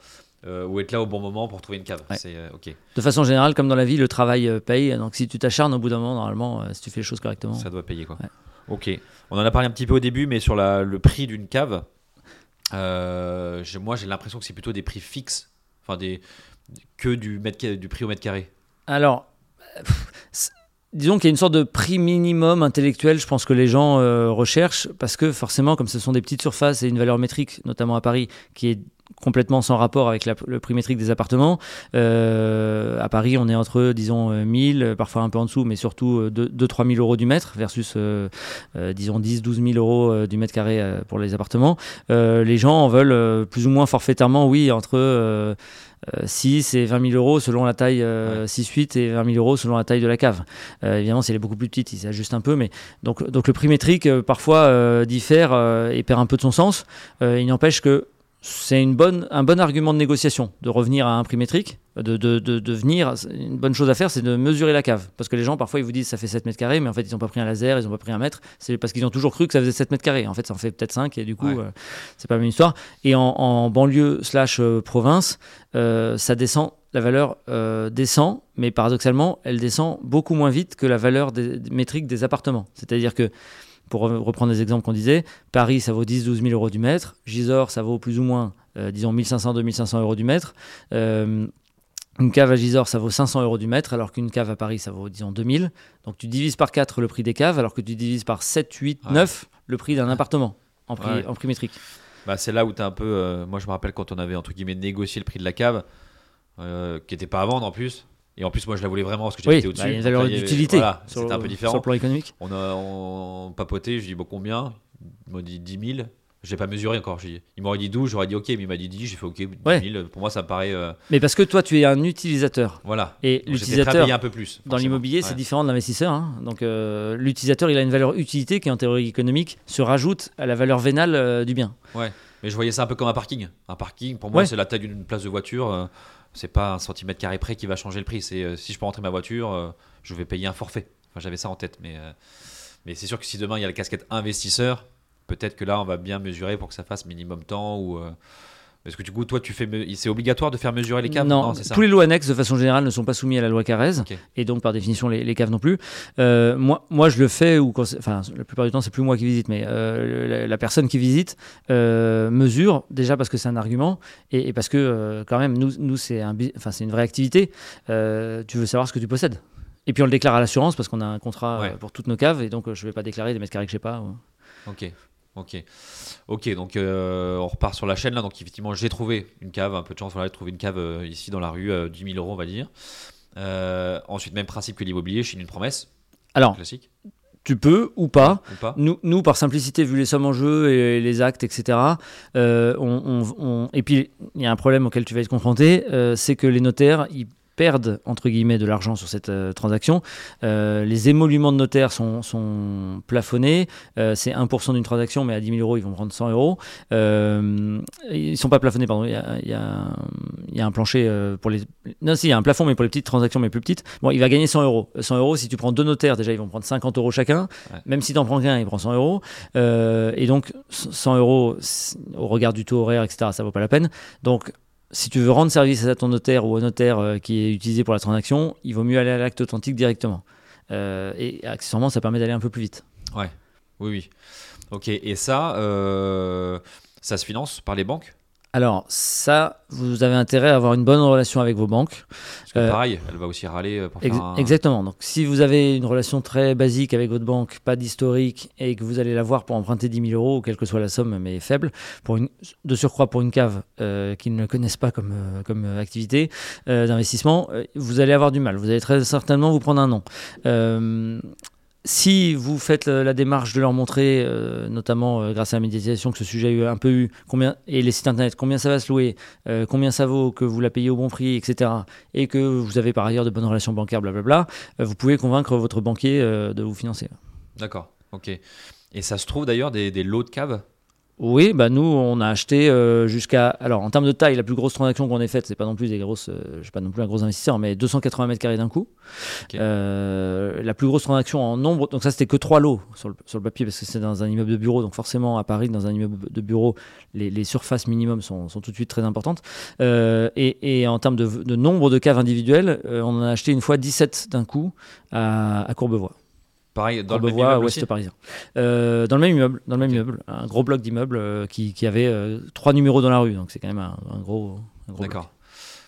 [SPEAKER 1] euh, ou être là au bon moment pour trouver une cave.
[SPEAKER 2] Ouais.
[SPEAKER 1] Euh, ok.
[SPEAKER 2] De façon générale, comme dans la vie, le travail euh, paye. Donc si tu t'acharnes au bout d'un moment, normalement, euh, si tu fais les choses correctement.
[SPEAKER 1] Ça doit payer quoi.
[SPEAKER 2] Ouais.
[SPEAKER 1] Ok. On en a parlé un petit peu au début, mais sur le prix d'une cave, euh, moi j'ai l'impression que c'est plutôt des prix fixes, enfin que du mètre du prix au mètre carré.
[SPEAKER 2] Alors, disons qu'il y a une sorte de prix minimum intellectuel, je pense que les gens euh, recherchent, parce que forcément, comme ce sont des petites surfaces et une valeur métrique, notamment à Paris, qui est complètement sans rapport avec la- le prix métrique des appartements. Euh, à Paris, on est entre, disons, euh, 1000, euh, parfois un peu en dessous, mais surtout 2-3 000 euros du mètre versus, euh, euh, disons, 10-12 000 euros euh, du mètre carré euh, pour les appartements. Euh, les gens en veulent euh, plus ou moins forfaitairement, oui, entre euh, euh, 6 et 20 000 euros selon la taille, euh, 6-8 et 20 000 euros selon la taille de la cave. Euh, évidemment, si elle est beaucoup plus petite, il s'ajuste un peu, mais donc, donc le prix métrique euh, parfois euh, diffère euh, et perd un peu de son sens. Euh, il n'empêche que c'est une bonne, un bon argument de négociation de revenir à un prix métrique, de, de, de, de venir. Une bonne chose à faire, c'est de mesurer la cave. Parce que les gens, parfois, ils vous disent ça fait 7 mètres carrés, mais en fait, ils n'ont pas pris un laser, ils n'ont pas pris un mètre. C'est parce qu'ils ont toujours cru que ça faisait 7 mètres carrés. En fait, ça en fait peut-être 5, et du coup,
[SPEAKER 1] Ouais.
[SPEAKER 2] euh, c'est pas la même histoire. Et en, en banlieue slash euh, province, euh, ça descend, la valeur euh, descend, mais paradoxalement, elle descend beaucoup moins vite que la valeur des, des métrique des appartements. C'est-à-dire que, pour re- reprendre les exemples qu'on disait, Paris, ça vaut 10-12 000 euros du mètre, Gisors, ça vaut plus ou moins, euh, disons, 1500-2500 euros du mètre. Euh, une cave à Gisors, ça vaut 500 euros du mètre, alors qu'une cave à Paris, ça vaut, disons, 2000. Donc tu divises par 4 le prix des caves, alors que tu divises par 7, 8,
[SPEAKER 1] Ouais.
[SPEAKER 2] 9 le prix d'un appartement en prix,
[SPEAKER 1] Ouais.
[SPEAKER 2] en prix métrique.
[SPEAKER 1] Bah, c'est là où tu un peu. euh, moi, je me rappelle quand on avait entre guillemets négocié le prix de la cave, qui était pas à vendre en plus. Et en plus, moi, je la voulais vraiment parce que
[SPEAKER 2] Oui,
[SPEAKER 1] j'étais
[SPEAKER 2] bah,
[SPEAKER 1] au-dessus. là, il y avait-
[SPEAKER 2] d'utilité
[SPEAKER 1] Voilà,
[SPEAKER 2] sur,
[SPEAKER 1] c'était un peu
[SPEAKER 2] sur
[SPEAKER 1] différent.
[SPEAKER 2] le plan économique.
[SPEAKER 1] On a on papoté, je dis bon combien? Il m'a dit 10 000. J'ai pas mesuré encore. Il m'aurait dit 12, j'aurais dit ok, mais il m'a dit 10, j'ai fait ok, 10
[SPEAKER 2] Ouais.
[SPEAKER 1] 000. Pour moi, ça me paraît. euh,
[SPEAKER 2] Mais parce que toi, tu es un utilisateur.
[SPEAKER 1] voilà.
[SPEAKER 2] Et l'utilisateur,
[SPEAKER 1] un peu plus.
[SPEAKER 2] dans l'immobilier, c'est
[SPEAKER 1] Ouais.
[SPEAKER 2] différent de l'investisseur. hein. Donc, euh, l'utilisateur, il a une valeur utilité qui, en théorie économique, se rajoute à la valeur vénale euh, du bien.
[SPEAKER 1] Mais je voyais ça un peu comme un parking. Un parking, pour moi,
[SPEAKER 2] Ouais.
[SPEAKER 1] c'est la taille d'une place de voiture. C'est pas un centimètre carré près qui va changer le prix. C'est euh, si je peux rentrer ma voiture, euh, je vais payer un forfait. Enfin, j'avais ça en tête, mais euh, mais c'est sûr que si demain il y a la casquette investisseur, peut-être que là on va bien mesurer pour que ça fasse minimum temps ou. Est-ce que du coup, toi, tu fais, c'est obligatoire de faire mesurer les caves
[SPEAKER 2] Non,
[SPEAKER 1] c'est ça.
[SPEAKER 2] tous les lots annexes, de façon générale, ne sont pas soumis à la loi Carrez. Et donc, par définition, les, les caves non plus. Euh, moi, moi, je le fais, ou enfin, la plupart du temps, c'est plus moi qui visite, mais euh, la, la personne qui visite euh, mesure, déjà parce que c'est un argument, et, et parce que, quand même, nous, nous c'est un, enfin, c'est une vraie activité. Tu veux savoir ce que tu possèdes. Et puis, on le déclare à l'assurance parce qu'on a un contrat
[SPEAKER 1] Ouais.
[SPEAKER 2] pour toutes nos caves, et donc, je ne vais pas déclarer des mètres carrés que je sais pas. ou-
[SPEAKER 1] Ok, ok, ok. Donc euh, on repart sur la chaîne là. Donc effectivement, j'ai trouvé une cave. Un peu de chance, voilà, j'ai trouvé une cave euh, ici dans la rue, euh, 10 000 euros, on va dire. Euh, ensuite, même principe que l'immobilier, je signe une promesse
[SPEAKER 2] Alors,
[SPEAKER 1] classique
[SPEAKER 2] tu peux ou pas.
[SPEAKER 1] ou pas.
[SPEAKER 2] Nous, nous, par simplicité, vu les sommes en jeu et les actes, etc., euh, on, on- on- et puis il y a un problème auquel tu vas être confronté, euh, c'est que les notaires, ils perdent entre guillemets de l'argent sur cette euh, transaction. Euh, les émoluments de notaires sont, sont plafonnés. Euh, c'est 1% d'une transaction, mais à 10 000 euros, ils vont prendre 100 euros. Ils sont pas plafonnés, pardon. Il y a, il y a- il y a un plancher pour les. Non, si, il y a un plafond, mais pour les petites transactions, mais plus petites. Bon, il va gagner 100 euros. 100 euros, si tu prends deux notaires, déjà, ils vont prendre 50 euros chacun.
[SPEAKER 1] Ouais.
[SPEAKER 2] Même si tu en prends qu'un, il prend 100 euros. Et donc, 100 euros, au regard du taux horaire, etc., ça vaut pas la peine. Donc, si tu veux rendre service à ton notaire ou au notaire euh, qui est utilisé pour la transaction, il vaut mieux aller à l'acte authentique directement. Euh, et accessoirement, ça permet d'aller un peu plus vite.
[SPEAKER 1] Oui, oui. Ok. Et ça, euh, ça se finance par les banques?
[SPEAKER 2] Alors, ça, vous avez intérêt à avoir une bonne relation avec vos banques.
[SPEAKER 1] Parce que
[SPEAKER 2] Euh,
[SPEAKER 1] pareil, elle va aussi râler euh, pour
[SPEAKER 2] Ex-
[SPEAKER 1] faire un...
[SPEAKER 2] Exactement. Donc, si vous avez une relation très basique avec votre banque, pas d'historique, et que vous allez la voir pour emprunter 10 000 euros, quelle que soit la somme, mais faible, pour une, de surcroît pour une cave euh, qu'ils ne connaissent pas comme, euh, comme activité d'investissement, vous allez avoir du mal. Vous allez très certainement vous prendre un nom. Euh, si vous faites la, la démarche de leur montrer, euh, notamment euh, grâce à la médiatisation, que ce sujet a eu un peu eu, combien, et les sites internet, combien ça va se louer, euh, combien ça vaut, que vous la payez au bon prix, etc., et que vous avez par ailleurs de bonnes relations bancaires, blablabla, euh, vous pouvez convaincre votre banquier euh, de vous financer.
[SPEAKER 1] D'accord. Ok. Et ça se trouve d'ailleurs des lots de caves?
[SPEAKER 2] Oui, bah nous, on a acheté euh, jusqu'à. Alors, en termes de taille, la plus grosse transaction qu'on ait faite, c'est pas non plus des grosses. euh, je suis pas non plus un gros investisseur, mais 280 mètres carrés d'un coup. Euh, la plus grosse transaction en nombre. Donc, ça, c'était que trois lots sur le, sur le papier, parce que c'est dans un immeuble de bureau. Donc, forcément, à Paris, dans un immeuble de bureau, les, les surfaces minimum sont, sont tout de suite très importantes. Euh, et, et en termes de, de nombre de caves individuelles, on en a acheté une fois 17 d'un coup à, à Courbevoie.
[SPEAKER 1] Pareil, dans le même immeuble
[SPEAKER 2] ouest
[SPEAKER 1] aussi
[SPEAKER 2] parisien. Euh, dans le même immeuble, dans le même immeuble, un gros bloc d'immeuble euh, qui, qui avait euh, trois numéros dans la rue, donc c'est quand même un, un gros.
[SPEAKER 1] D'accord.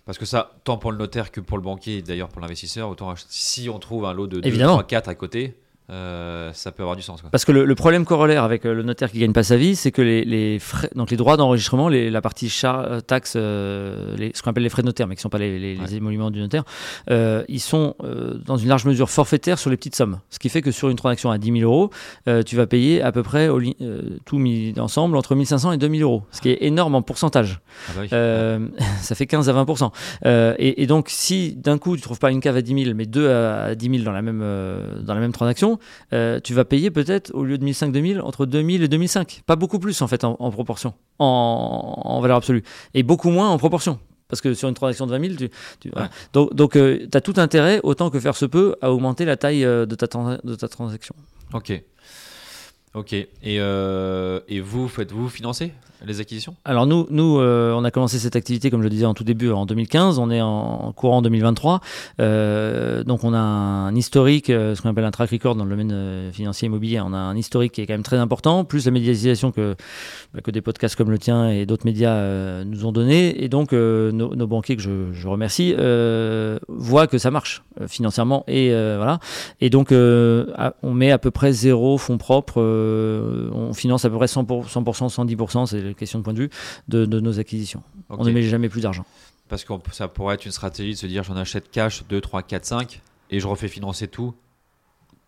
[SPEAKER 1] Parce que ça, tant pour le notaire que pour le banquier, et d'ailleurs pour l'investisseur, autant si on trouve un lot de 2,
[SPEAKER 2] Évidemment.
[SPEAKER 1] 3, 4 à côté, euh, ça peut avoir du sens. Quoi.
[SPEAKER 2] Parce que le, le problème corollaire avec euh, le notaire qui gagne pas sa vie, c'est que les, les frais, donc les droits d'enregistrement, la partie char, euh, taxe, euh, les- ce qu'on appelle les frais de notaire, mais qui sont pas les, les-
[SPEAKER 1] Ouais.
[SPEAKER 2] émoluments du notaire, euh, ils sont euh, dans une large mesure forfaitaires sur les petites sommes. Ce qui fait que sur une transaction à 10 000 euros, tu vas payer à peu près au tout mis ensemble entre 1500 et 2000 euros, ce qui est énorme en pourcentage.
[SPEAKER 1] Ah bah oui.
[SPEAKER 2] Ça fait 15 à 20%. Euh, et, et donc, si d'un coup, tu trouves pas une cave à 10 000, mais deux à, à 10 000 dans la même, dans la même transaction, euh, tu vas payer peut-être, au lieu de 1500 2000, entre 2000 et 2005. Pas beaucoup plus, en fait, en, en proportion, en, en valeur absolue. Et beaucoup moins en proportion. Parce que sur une transaction de 20 000, tu, tu- voilà. donc, donc tu as tout intérêt, autant que faire se peut, à augmenter la taille euh, de, ta, de ta transaction.
[SPEAKER 1] Ok. Ok. Et, euh, et vous, faites-vous financer les acquisitions?
[SPEAKER 2] Alors nous, nous euh, on a commencé cette activité, comme je le disais en tout début, en 2015. On est en, courant 2023. Euh, donc on a un historique, ce qu'on appelle un track record dans le domaine financier immobilier. On a un historique qui est quand même très important, plus la médiatisation que, bah, que des podcasts comme le tien et d'autres médias nous ont donné. Et donc nos, nos banquiers, que je, je remercie, voient que ça marche financièrement. Et voilà. Et donc on met à peu près zéro fonds propres. Euh, on finance à peu près 100%, 100% 110%, c'est la question de point de vue, de, de nos acquisitions.
[SPEAKER 1] Ok.
[SPEAKER 2] On ne met jamais plus d'argent.
[SPEAKER 1] Parce que ça pourrait être une stratégie de se dire j'en achète cash 2, 3, 4, 5 et je refais financer tout.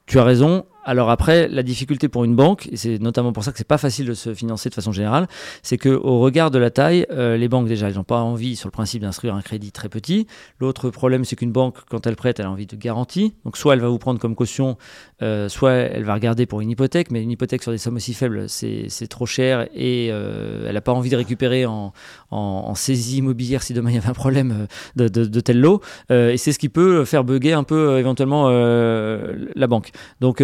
[SPEAKER 2] Tu as raison. Alors après, la difficulté pour une banque, et c'est notamment pour ça que c'est pas facile de se financer de façon générale, c'est que au regard de la taille, euh, les banques déjà, elles n'ont pas envie sur le principe d'instruire un crédit très petit. L'autre problème, c'est qu'une banque, quand elle prête, elle a envie de garantie. Donc soit elle va vous prendre comme caution, euh, soit elle va regarder pour une hypothèque, mais une hypothèque sur des sommes aussi faibles, c'est trop cher et euh, elle n'a pas envie de récupérer en, saisie immobilière si demain il y avait un problème de, tel lot. Et c'est ce qui peut faire bugger un peu éventuellement la banque. Donc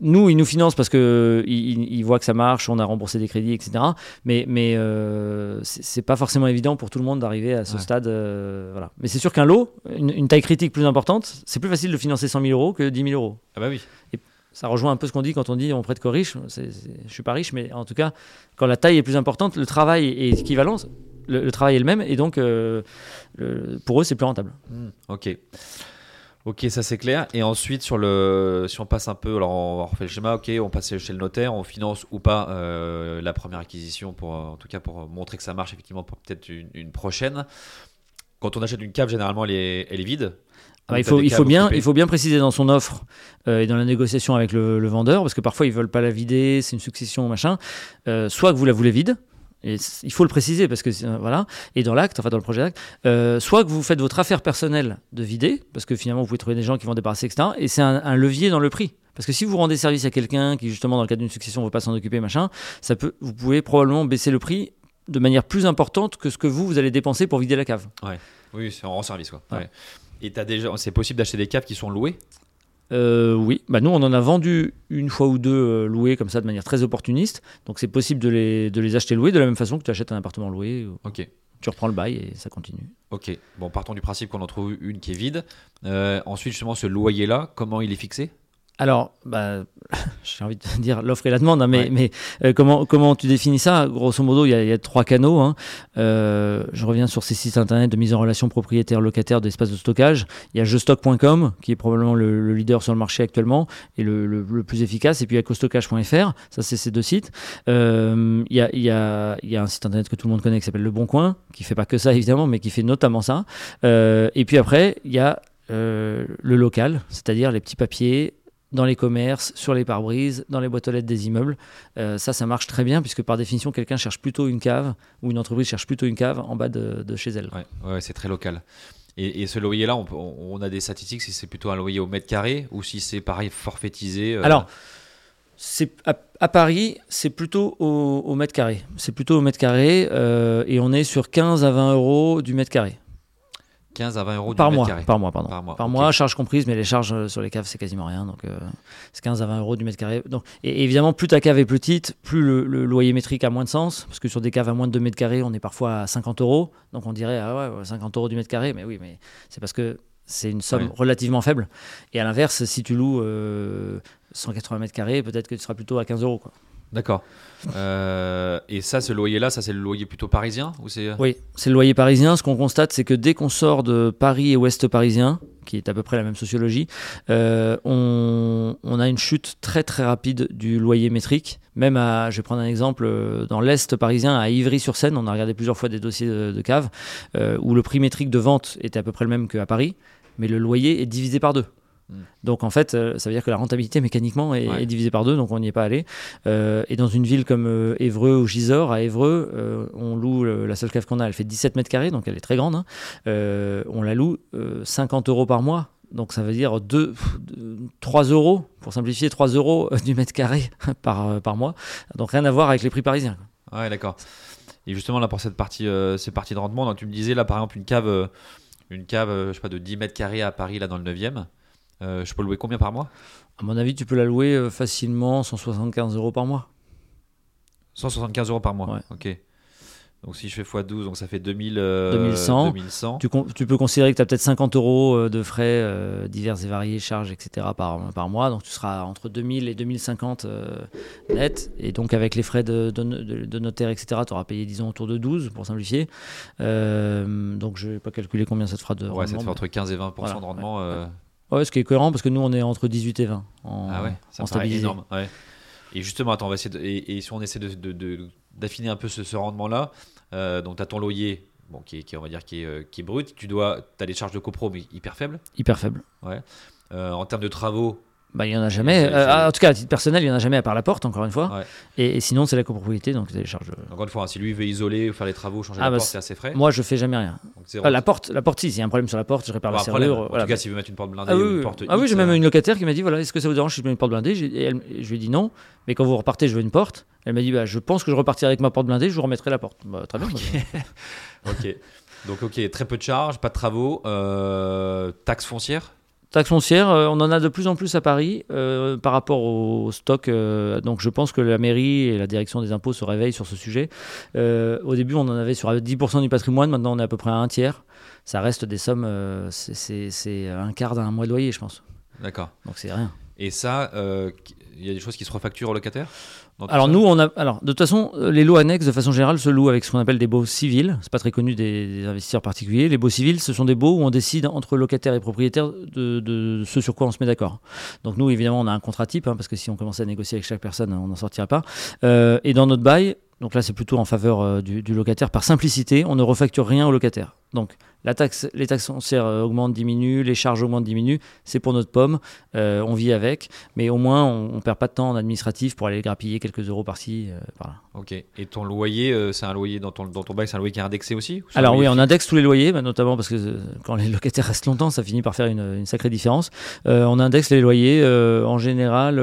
[SPEAKER 2] nous, ils nous financent parce que ils, voient que ça marche, on a remboursé des crédits, etc. Mais, mais euh, c'est pas forcément évident pour tout le monde d'arriver à ce
[SPEAKER 1] Ouais.
[SPEAKER 2] stade. euh, voilà. Mais c'est sûr qu'un lot, une, une taille critique plus importante, c'est plus facile de financer 100 000 euros que 10 000 euros.
[SPEAKER 1] Ah bah oui.
[SPEAKER 2] Ça rejoint un peu ce qu'on dit quand on dit on prête qu'aux riches. C'est- c'est- je suis pas riche, mais en tout cas, quand la taille est plus importante, le travail est équivalent. Le, le travail est le même et donc euh, le- pour eux c'est plus rentable.
[SPEAKER 1] Hmm, ok. Ok, ça c'est clair. Et ensuite, sur le, si on passe un peu, alors on refait le schéma, ok, on passe chez le notaire, on finance ou pas euh, la première acquisition, pour, euh, en tout cas pour montrer que ça marche effectivement pour peut-être une, une prochaine. Quand on achète une cave, généralement elle est, elle est vide.
[SPEAKER 2] Ah bah, il, faut, il, faut bien, il faut bien préciser dans son offre euh, et dans la négociation avec le, le vendeur, parce que parfois ils veulent pas la vider, c'est une succession, machin. Euh, soit que vous la voulez vide, et il faut le préciser parce que euh, voilà, et dans l'acte, enfin dans le projet d'acte, euh, soit que vous faites votre affaire personnelle de vider, parce que finalement vous pouvez trouver des gens qui vont débarrasser, etc. Et c'est un, un levier dans le prix. Parce que si vous rendez service à quelqu'un qui justement dans le cadre d'une succession ne veut pas s'en occuper, machin, ça peut, vous pouvez probablement baisser le prix de manière plus importante que ce que vous, vous allez dépenser pour vider la cave.
[SPEAKER 1] Oui, c'est en rend service quoi.
[SPEAKER 2] Ouais.
[SPEAKER 1] Ouais. Et déjà, c'est possible d'acheter des caves qui sont louées?
[SPEAKER 2] Euh, oui, bah nous on en a vendu une fois ou deux euh, loués comme ça de manière très opportuniste. Donc c'est possible de les, de les acheter loués de la même façon que tu achètes un appartement loué. ou-
[SPEAKER 1] Ok.
[SPEAKER 2] Tu reprends le bail et ça continue.
[SPEAKER 1] Ok. Bon, partons du principe qu'on en trouve une qui est vide. Euh, ensuite, justement, ce loyer-là, comment il est fixé?
[SPEAKER 2] Alors, bah, j'ai envie de dire l'offre et la demande, hein, mais,
[SPEAKER 1] Ouais.
[SPEAKER 2] mais euh, comment, comment tu définis ça? Grosso modo, il y, a- il y a trois canaux. hein. Euh, je reviens sur ces sites internet de mise en relation propriétaire-locataire d'espace de stockage. Il y a jestock.com, qui est probablement le, le leader sur le marché actuellement et le, le- le plus efficace. Et puis il y a costockage.fr, ça c'est ces deux sites. Euh, il, y a, il, y a, il y a un site internet que tout le monde connaît qui s'appelle Le Bon Coin, qui fait pas que ça évidemment, mais qui fait notamment ça. Et puis après, il y a le local, c'est-à-dire les petits papiers dans les commerces, sur les pare-brises, dans les boîtes aux lettres des immeubles. Euh, ça, ça marche très bien puisque par définition, quelqu'un cherche plutôt une cave ou une entreprise cherche plutôt une cave en bas de, de chez elle.
[SPEAKER 1] Ouais, ouais c'est très local. Et, et ce loyer-là, on, a des statistiques si c'est plutôt un loyer au mètre carré ou si c'est pareil forfaitisé. euh,
[SPEAKER 2] Alors, c'est à, à Paris, c'est plutôt au, au mètre carré. C'est plutôt au mètre carré euh, et on est sur 15 à 20 euros du mètre carré.
[SPEAKER 1] 15 à 20 euros
[SPEAKER 2] Par
[SPEAKER 1] du
[SPEAKER 2] mois,
[SPEAKER 1] mètre carré.
[SPEAKER 2] par mois, pardon.
[SPEAKER 1] Par
[SPEAKER 2] Par
[SPEAKER 1] mois,
[SPEAKER 2] mois,
[SPEAKER 1] ok.
[SPEAKER 2] charges comprises, mais les charges euh, sur les caves, c'est quasiment rien. Donc, euh, c'est 15 à 20 euros du mètre carré. Donc, et évidemment, plus ta cave est petite, plus le, le loyer métrique a moins de sens. Parce que sur des caves à moins de 2 mètres carrés, on est parfois à 50 euros. Donc, on dirait, ah ouais, ouais, 50 euros du mètre carré. Mais oui, mais c'est parce que c'est une somme relativement faible. Et à l'inverse, si tu loues euh, 180 mètres carrés, peut-être que tu seras plutôt à 15 euros. Quoi.
[SPEAKER 1] D'accord. Euh, et ça, ce loyer-là, ça c'est le loyer plutôt parisien ou c'est
[SPEAKER 2] Oui, c'est le loyer parisien. Ce qu'on constate, c'est que dès qu'on sort de Paris et Ouest parisien, qui est à peu près la même sociologie, euh, on, a une chute très très rapide du loyer métrique. Même à, je vais prendre un exemple, euh, dans l'Est parisien, à Ivry-sur-Seine, on a regardé plusieurs fois des dossiers de, de cave, euh, où le prix métrique de vente était à peu près le même qu'à Paris, mais le loyer est divisé par deux.
[SPEAKER 1] Mm.
[SPEAKER 2] Donc en fait, euh, ça veut dire que la rentabilité mécaniquement est,
[SPEAKER 1] Ouais.
[SPEAKER 2] est divisée par deux, donc on n'y est pas allé. Euh, et dans une ville comme euh, Évreux ou Gisors, à Évreux, euh, on loue le- la seule cave qu'on a, elle fait 17 mètres carrés, donc elle est très grande. hein. On la loue euh, 50 euros par mois. Donc ça veut dire 2, 3 euros, pour simplifier, 3 euros du mètre carré par, par mois. Donc rien à voir avec les prix parisiens.
[SPEAKER 1] Ouais, d'accord. Et justement, là, pour cette partie, ces parties de rendement, donc, tu me disais, là, par exemple, une cave, une cave je sais pas, de 10 mètres carrés à Paris, là, dans le 9e, euh, je peux louer combien par mois?
[SPEAKER 2] À mon avis, tu peux la louer euh, facilement 175 euros par mois.
[SPEAKER 1] 175 euros par mois.
[SPEAKER 2] Ouais.
[SPEAKER 1] Ok. Donc si je fais x12, donc ça fait 2000, euh,
[SPEAKER 2] 2100.
[SPEAKER 1] 2100.
[SPEAKER 2] Tu, tu peux considérer que tu as peut-être 50 euros euh, de frais euh, divers et variés, charges, etc. Par, par mois. Donc tu seras entre 2000 et 2050 euh, net. Et donc avec les frais de, de, notaire, etc., tu auras payé, disons, autour de 12 pour simplifier. Donc je vais pas calculer combien ça te fera de
[SPEAKER 1] Ouais, ça te
[SPEAKER 2] rendement,
[SPEAKER 1] fait entre 15 et 20%
[SPEAKER 2] Voilà,
[SPEAKER 1] de rendement.
[SPEAKER 2] Ouais, ce qui est cohérent parce que nous, on est entre 18 et 20 en,
[SPEAKER 1] Ah ouais, ça
[SPEAKER 2] en stabilisé.
[SPEAKER 1] énorme. Ouais. Et justement, attends, on va essayer de- et, et si on essaie de, de- de- d'affiner un peu ce, ce rendement-là, euh, donc tu as ton loyer, bon, qui, est, qui on va dire, qui est, euh, qui est brut, tu dois, as des charges de copro, mais hyper faibles.
[SPEAKER 2] Hyper faible.
[SPEAKER 1] Euh, en termes de travaux,
[SPEAKER 2] Bah, il y en a jamais. Euh,
[SPEAKER 1] c'est-
[SPEAKER 2] en tout cas, à titre personnel, il y en a jamais à part la porte, encore une fois.
[SPEAKER 1] Ouais.
[SPEAKER 2] Et, et sinon, c'est la copropriété, donc les charges.
[SPEAKER 1] encore une fois, hein, si lui veut isoler, faire les travaux, changer
[SPEAKER 2] Ah,
[SPEAKER 1] la
[SPEAKER 2] bah,
[SPEAKER 1] porte, c'est assez frais.
[SPEAKER 2] Moi, je fais jamais rien.
[SPEAKER 1] Donc,
[SPEAKER 2] Ah, la porte, la porte, si, s'il y a un problème sur la porte, je répare
[SPEAKER 1] Pas
[SPEAKER 2] la serrure.
[SPEAKER 1] En
[SPEAKER 2] voilà.
[SPEAKER 1] tout cas, s'il veut mettre une porte blindée
[SPEAKER 2] Ah oui,
[SPEAKER 1] ou une
[SPEAKER 2] oui.
[SPEAKER 1] porte
[SPEAKER 2] Ah oui, j'ai même
[SPEAKER 1] euh,
[SPEAKER 2] une locataire qui m'a dit voilà, est-ce que ça vous dérange si je mets une porte blindée? Et elle- Je lui ai dit non, mais quand vous repartez, je veux une porte. Elle m'a dit bah, je pense que je repartirai avec ma porte blindée, je vous remettrai la porte. Bah, très bien.
[SPEAKER 1] Ok. Donc, ok, très peu de charges, pas de travaux. Euh, taxes foncières?
[SPEAKER 2] Taxe foncière, euh, on en a de plus en plus à Paris euh, par rapport au stock. euh, donc je pense que la mairie et la direction des impôts se réveillent sur ce sujet. Euh, au début, on en avait sur 10% du patrimoine, maintenant on est à peu près à un tiers. Ça reste des sommes, c'est- un quart d'un mois de loyer, je pense.
[SPEAKER 1] D'accord.
[SPEAKER 2] Donc c'est rien.
[SPEAKER 1] Et ça, il y a des choses qui se refacturent aux locataires
[SPEAKER 2] Alors nous, on a, alors de toute façon, euh, les lots annexes de façon générale se louent avec ce qu'on appelle des baux civils. C'est pas très connu des, des investisseurs particuliers. Les baux civils, ce sont des baux où on décide entre locataires et propriétaires de, de ce sur quoi on se met d'accord. Donc nous, évidemment, on a un contrat type hein, parce que si on commençait à négocier avec chaque personne, on n'en sortirait pas. Euh, et dans notre bail, donc là, c'est plutôt en faveur euh, du, du locataire. Par simplicité, on ne refacture rien au locataire. Donc la taxe, les taxes foncières euh, augmentent, diminuent, les charges augmentent, diminuent. C'est pour notre pomme. Euh, on vit avec, mais au moins on, on perd pas de temps en administratif pour aller grappiller quelques euros par-ci, euh, par-là.
[SPEAKER 1] Ok. Et ton loyer, euh, c'est un loyer dans ton, dans ton bail, c'est un loyer qui est indexé aussi ou
[SPEAKER 2] Alors oui, on indexe tous les loyers, bah, notamment parce que quand les locataires restent longtemps, ça finit par faire une, une sacrée différence. On indexe les loyers en général.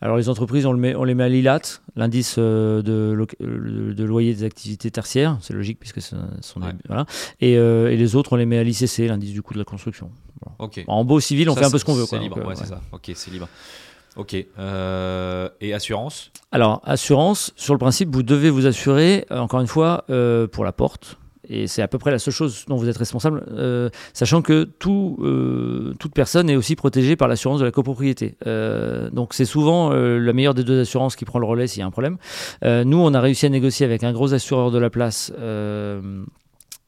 [SPEAKER 2] alors les entreprises, on, le met, on les met à l'ILAT, l'indice de, loyer des activités tertiaires. C'est logique puisque ce sont des- voilà. Et, euh, et les autres, on les met à l'ICC, l'indice du coût de la construction. En beau civil, on
[SPEAKER 1] Ça,
[SPEAKER 2] fait un peu ce qu'on veut.
[SPEAKER 1] C'est libre,
[SPEAKER 2] euh,
[SPEAKER 1] ouais,
[SPEAKER 2] ouais.
[SPEAKER 1] c'est ça. Ok, c'est libre. Ok. Euh, et assurance?
[SPEAKER 2] Alors, assurance, sur le principe, vous devez vous assurer, encore une fois, euh, pour la porte. Et c'est à peu près la seule chose dont vous êtes responsable, euh, sachant que tout, toute personne est aussi protégée par l'assurance de la copropriété. Donc c'est souvent la meilleure des deux assurances qui prend le relais s'il y a un problème. Nous, on a réussi à négocier avec un gros assureur de la place.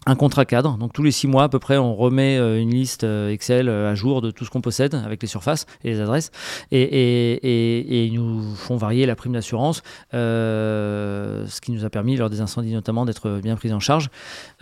[SPEAKER 2] Un contrat cadre, donc tous les six mois à peu près, on remet euh, une liste euh, Excel euh, à jour de tout ce qu'on possède avec les surfaces et les adresses, et, et, et- et ils nous font varier la prime d'assurance, euh, ce qui nous a permis lors des incendies notamment d'être bien pris en charge.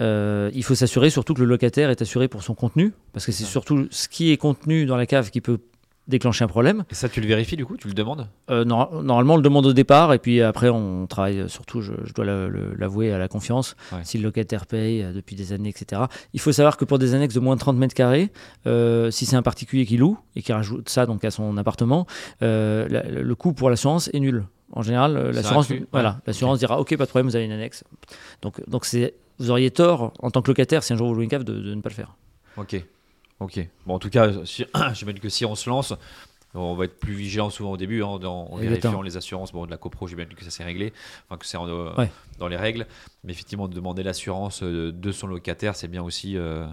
[SPEAKER 2] Euh, il faut s'assurer surtout que le locataire est assuré pour son contenu, parce que c'est surtout ce qui est contenu dans la cave qui peut déclencher un problème.
[SPEAKER 1] Et ça, tu le vérifies du coup Tu le demandes
[SPEAKER 2] Euh, nor- normalement, on le demande au départ, et puis après, on travaille euh, surtout, je, je dois l'avouer, à la confiance.
[SPEAKER 1] Ouais.
[SPEAKER 2] Si le locataire paye euh, depuis des années, etc. Il faut savoir que pour des annexes de moins de 30 mètres carrés, euh, si c'est un particulier qui loue et qui rajoute ça donc à son appartement, euh, la- le coût pour l'assurance est nul. En général, l'assurance, voilà, dira OK, pas de problème, vous avez une annexe. Donc, donc vous auriez tort en tant que locataire, si un jour vous louez une cave, de, de ne pas le faire.
[SPEAKER 1] Ok. Ok. Bon, en tout cas, si, j'imagine que si on se lance, on va être plus vigilant souvent au début hein, dans, en vérifiant les assurances. Bon, de la copro, j'imagine que ça s'est réglé, enfin que c'est en, euh,
[SPEAKER 2] Ouais.
[SPEAKER 1] dans les règles. Mais effectivement, de demander l'assurance euh, de son locataire, c'est bien aussi, euh,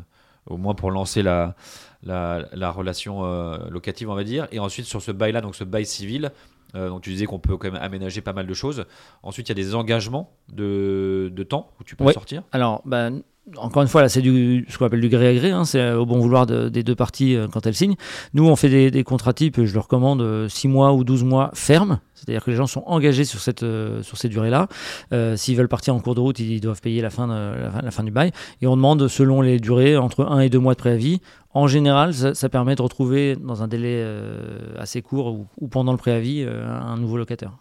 [SPEAKER 1] au moins pour lancer la, la, la relation euh, locative, on va dire. Et ensuite, sur ce bail-là, donc ce bail civil, euh, donc tu disais qu'on peut quand même aménager pas mal de choses. Ensuite, il y a des engagements de, de temps où tu peux
[SPEAKER 2] Ouais.
[SPEAKER 1] sortir?
[SPEAKER 2] Alors, ben, encore une fois, là, c'est du, ce qu'on appelle du gré à gré, hein, c'est au bon vouloir de- des deux parties euh, quand elles signent. Nous, on fait des, contrats types, je leur recommande 6 mois ou 12 mois fermes, c'est-à-dire que les gens sont engagés sur, cette, euh, sur ces durées-là. Euh, S'ils veulent partir en cours de route, ils doivent payer la fin, la, fin, du bail. Et on demande, selon les durées, entre 1 et 2 mois de préavis. En général, ça, permet de retrouver, dans un délai euh, assez court ou, pendant le préavis, euh, un nouveau locataire.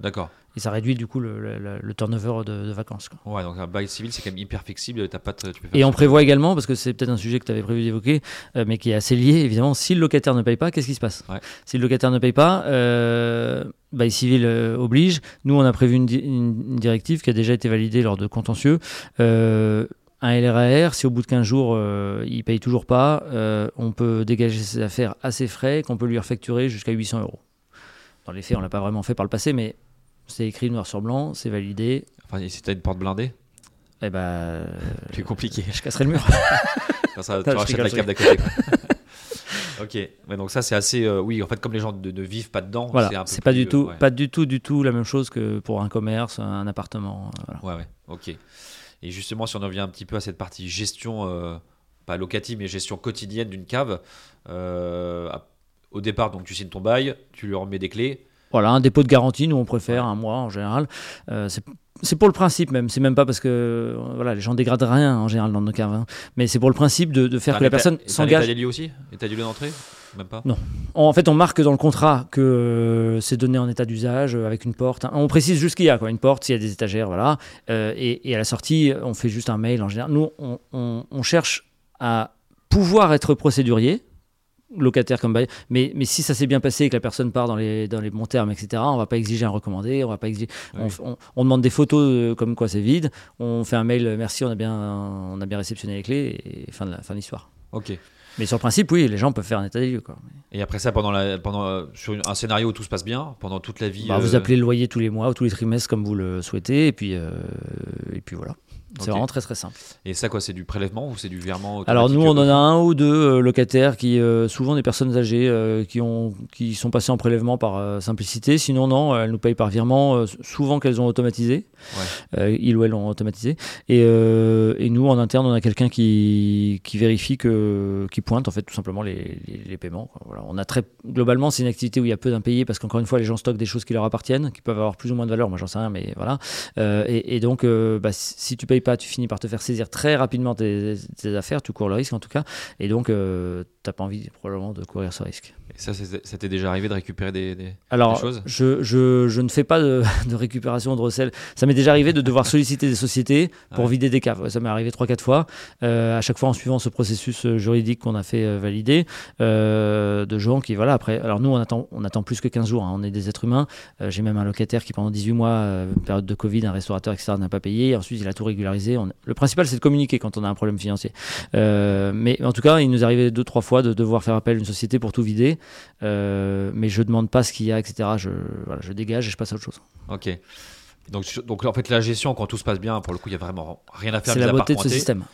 [SPEAKER 1] D'accord.
[SPEAKER 2] Et ça réduit du coup le, le- le- le turnover de, de vacances. quoi.
[SPEAKER 1] Ouais, donc un bail civil, c'est quand même hyper flexible. T'as pas de- tu peux faire
[SPEAKER 2] Et on prévoit également, parce que c'est peut-être un sujet que tu avais prévu d'évoquer, euh, mais qui est assez lié, évidemment, si le locataire ne paye pas, qu'est-ce qui se passe?
[SPEAKER 1] Ouais.
[SPEAKER 2] Si le locataire ne paye pas, euh, bail civil euh, oblige. Nous, on a prévu une, di- une- une directive qui a déjà été validée lors de contentieux. Euh, un LRAR, si au bout de 15 jours, il paye toujours pas, on peut dégager ses affaires à ses frais, qu'on peut lui refacturer jusqu'à 800 euros. Dans les faits, on l'a pas vraiment fait par le passé, mais c'est écrit noir sur blanc, c'est validé.
[SPEAKER 1] Enfin, et si t'as une porte blindée,
[SPEAKER 2] Et ben,
[SPEAKER 1] plus compliqué.
[SPEAKER 2] je casserai le mur.
[SPEAKER 1] Quand ça,
[SPEAKER 2] Non,
[SPEAKER 1] tu rachètes la cave d'à côté. ok, ouais, donc ça c'est assez. euh, oui, en fait, comme les gens ne, ne vivent pas dedans,
[SPEAKER 2] Voilà,
[SPEAKER 1] c'est un peu
[SPEAKER 2] c'est pas du tout,
[SPEAKER 1] euh, ouais.
[SPEAKER 2] pas du tout, du tout la même chose que pour un commerce, un appartement. euh, voilà.
[SPEAKER 1] Ouais, ouais, ok. Et justement, si on en vient un petit peu à cette partie gestion, euh, pas locative, mais gestion quotidienne d'une cave, euh, au départ, donc tu signes ton bail, tu lui remets des clés.
[SPEAKER 2] Voilà, un dépôt de garantie, nous on préfère un mois en général. Euh, c'est pour le principe même, c'est même pas parce que euh, voilà, les gens dégradent rien en général dans nos caves, hein. mais c'est pour le principe de, de faire
[SPEAKER 1] T'as
[SPEAKER 2] que la personne
[SPEAKER 1] t'as
[SPEAKER 2] s'engage.
[SPEAKER 1] état des lieux aussi? État des lieux d'entrée? Même pas?
[SPEAKER 2] Non. En fait, on marque dans le contrat que euh, c'est donné en état d'usage euh, avec une porte. On précise juste qu'il y a quoi, une porte, s'il y a des étagères, voilà. Euh, et, et à la sortie, on fait juste un mail en général. Nous, on, on- on cherche à pouvoir être procédurier locataire comme bailleur. Mais, mais si ça s'est bien passé et que la personne part dans les, dans les bons termes, etc., on va pas exiger un recommandé, on va pas exiger.
[SPEAKER 1] Oui.
[SPEAKER 2] On, on- on demande des photos euh, comme quoi c'est vide, on fait un mail, euh, merci, on a bien, on a bien réceptionné les clés, et fin de la fin de l'histoire.
[SPEAKER 1] Ok.
[SPEAKER 2] Mais sur le principe, oui, les gens peuvent faire un état des lieux. Quoi.
[SPEAKER 1] Et après ça, pendant la, pendant, euh, sur une- un scénario où tout se passe bien, pendant toute la vie.
[SPEAKER 2] Bah, Vous appelez le loyer tous les mois ou tous les trimestres comme vous le souhaitez, et puis, euh, et puis voilà. C'est vraiment très très simple.
[SPEAKER 1] Et ça, quoi, c'est du prélèvement ou c'est du virement
[SPEAKER 2] Alors nous, on en a un ou deux euh, locataires qui, euh, souvent des personnes âgées, euh, qui, ont, qui sont passées en prélèvement par euh, simplicité. Sinon, non, elles nous payent par virement, euh, souvent qu'elles ont automatisé. Euh, ils ou elles ont automatisé. Et, euh, et nous, en interne, on a quelqu'un qui, qui vérifie, que, qui pointe en fait tout simplement les, les, les paiements. Voilà. On a très, globalement, c'est une activité où il y a peu d'impayés parce qu'encore une fois, les gens stockent des choses qui leur appartiennent, qui peuvent avoir plus ou moins de valeur. Moi, j'en sais rien, mais voilà. Euh, et, et donc, euh, bah, si tu payes pas, tu finis par te faire saisir très rapidement tes, affaires. Tu cours le risque en tout cas. Et donc, euh, t'as pas envie probablement de courir ce risque.
[SPEAKER 1] Et ça, ça t'est déjà arrivé de récupérer des, des-
[SPEAKER 2] Alors,
[SPEAKER 1] des choses?
[SPEAKER 2] je, je, je ne fais pas de, de récupération de recel. Ça m'est déjà arrivé de devoir solliciter des sociétés pour
[SPEAKER 1] Ouais.
[SPEAKER 2] vider des caves. Ça m'est arrivé 3-4 fois. Euh, à chaque fois en suivant ce processus euh, juridique qu'on a fait euh, valider. euh, de gens qui, voilà, après. Alors, nous, on attend, on attend plus que 15 jours. hein. On est des êtres humains. Euh, J'ai même un locataire qui, pendant 18 mois, une période de Covid, un restaurateur, etc., n'a pas payé. Ensuite, il a tout régularisé. On- Le principal, c'est de communiquer quand on a un problème financier. Mais en tout cas, il nous est arrivé deux, trois fois de devoir faire appel à une société pour tout vider. Euh, mais je demande pas ce qu'il y a, etc. Je, voilà, je dégage et je passe à autre chose.
[SPEAKER 1] Ok. Donc, donc en fait, la gestion, quand tout se passe bien, pour le coup, il n'y a vraiment rien à faire.
[SPEAKER 2] C'est la beauté de ce système.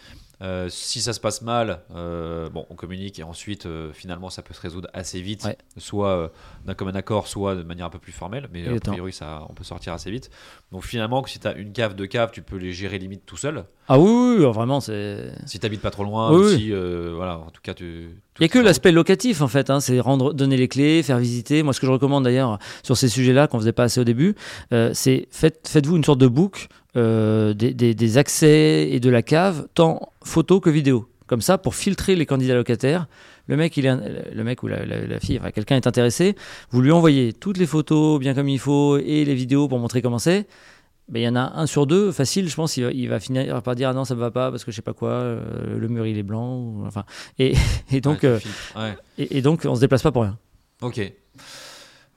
[SPEAKER 1] Euh, si ça se passe mal, euh, bon, on communique et ensuite, euh, finalement, ça peut se résoudre assez vite,
[SPEAKER 2] Ouais.
[SPEAKER 1] soit d'un commun accord, soit de manière un peu plus formelle, mais a priori, ça, on peut sortir assez vite. Donc finalement, si tu as une cave, deux caves, tu peux les gérer limite tout seul.
[SPEAKER 2] Ah oui, oui, oui, vraiment, c'est.
[SPEAKER 1] Si tu pas trop loin,
[SPEAKER 2] Oui,
[SPEAKER 1] ou
[SPEAKER 2] oui.
[SPEAKER 1] si, voilà, en tout cas, tu.
[SPEAKER 2] Il n'y a que l'aspect locatif en fait, hein, c'est rendre, donner les clés, faire visiter. Moi, ce que je recommande d'ailleurs sur ces sujets-là, qu'on faisait pas assez au début, c'est faites, faites-vous une sorte de book euh, des, des- des accès et de la cave, tant photo que vidéo. Comme ça, pour filtrer les candidats locataires, le mec, il est, le mec ou la, la- la fille, enfin, quelqu'un est intéressé, vous lui envoyez toutes les photos bien comme il faut et les vidéos pour montrer comment c'est. Ben, il y en a un sur deux, facile, je pense, il va, il va finir par dire ah non, ça me va pas parce que je sais pas quoi, euh, le mur il est blanc, ou- enfin. Et, et donc,
[SPEAKER 1] Ouais,
[SPEAKER 2] euh.
[SPEAKER 1] Ouais.
[SPEAKER 2] et donc, on se déplace pas pour rien.
[SPEAKER 1] Ok.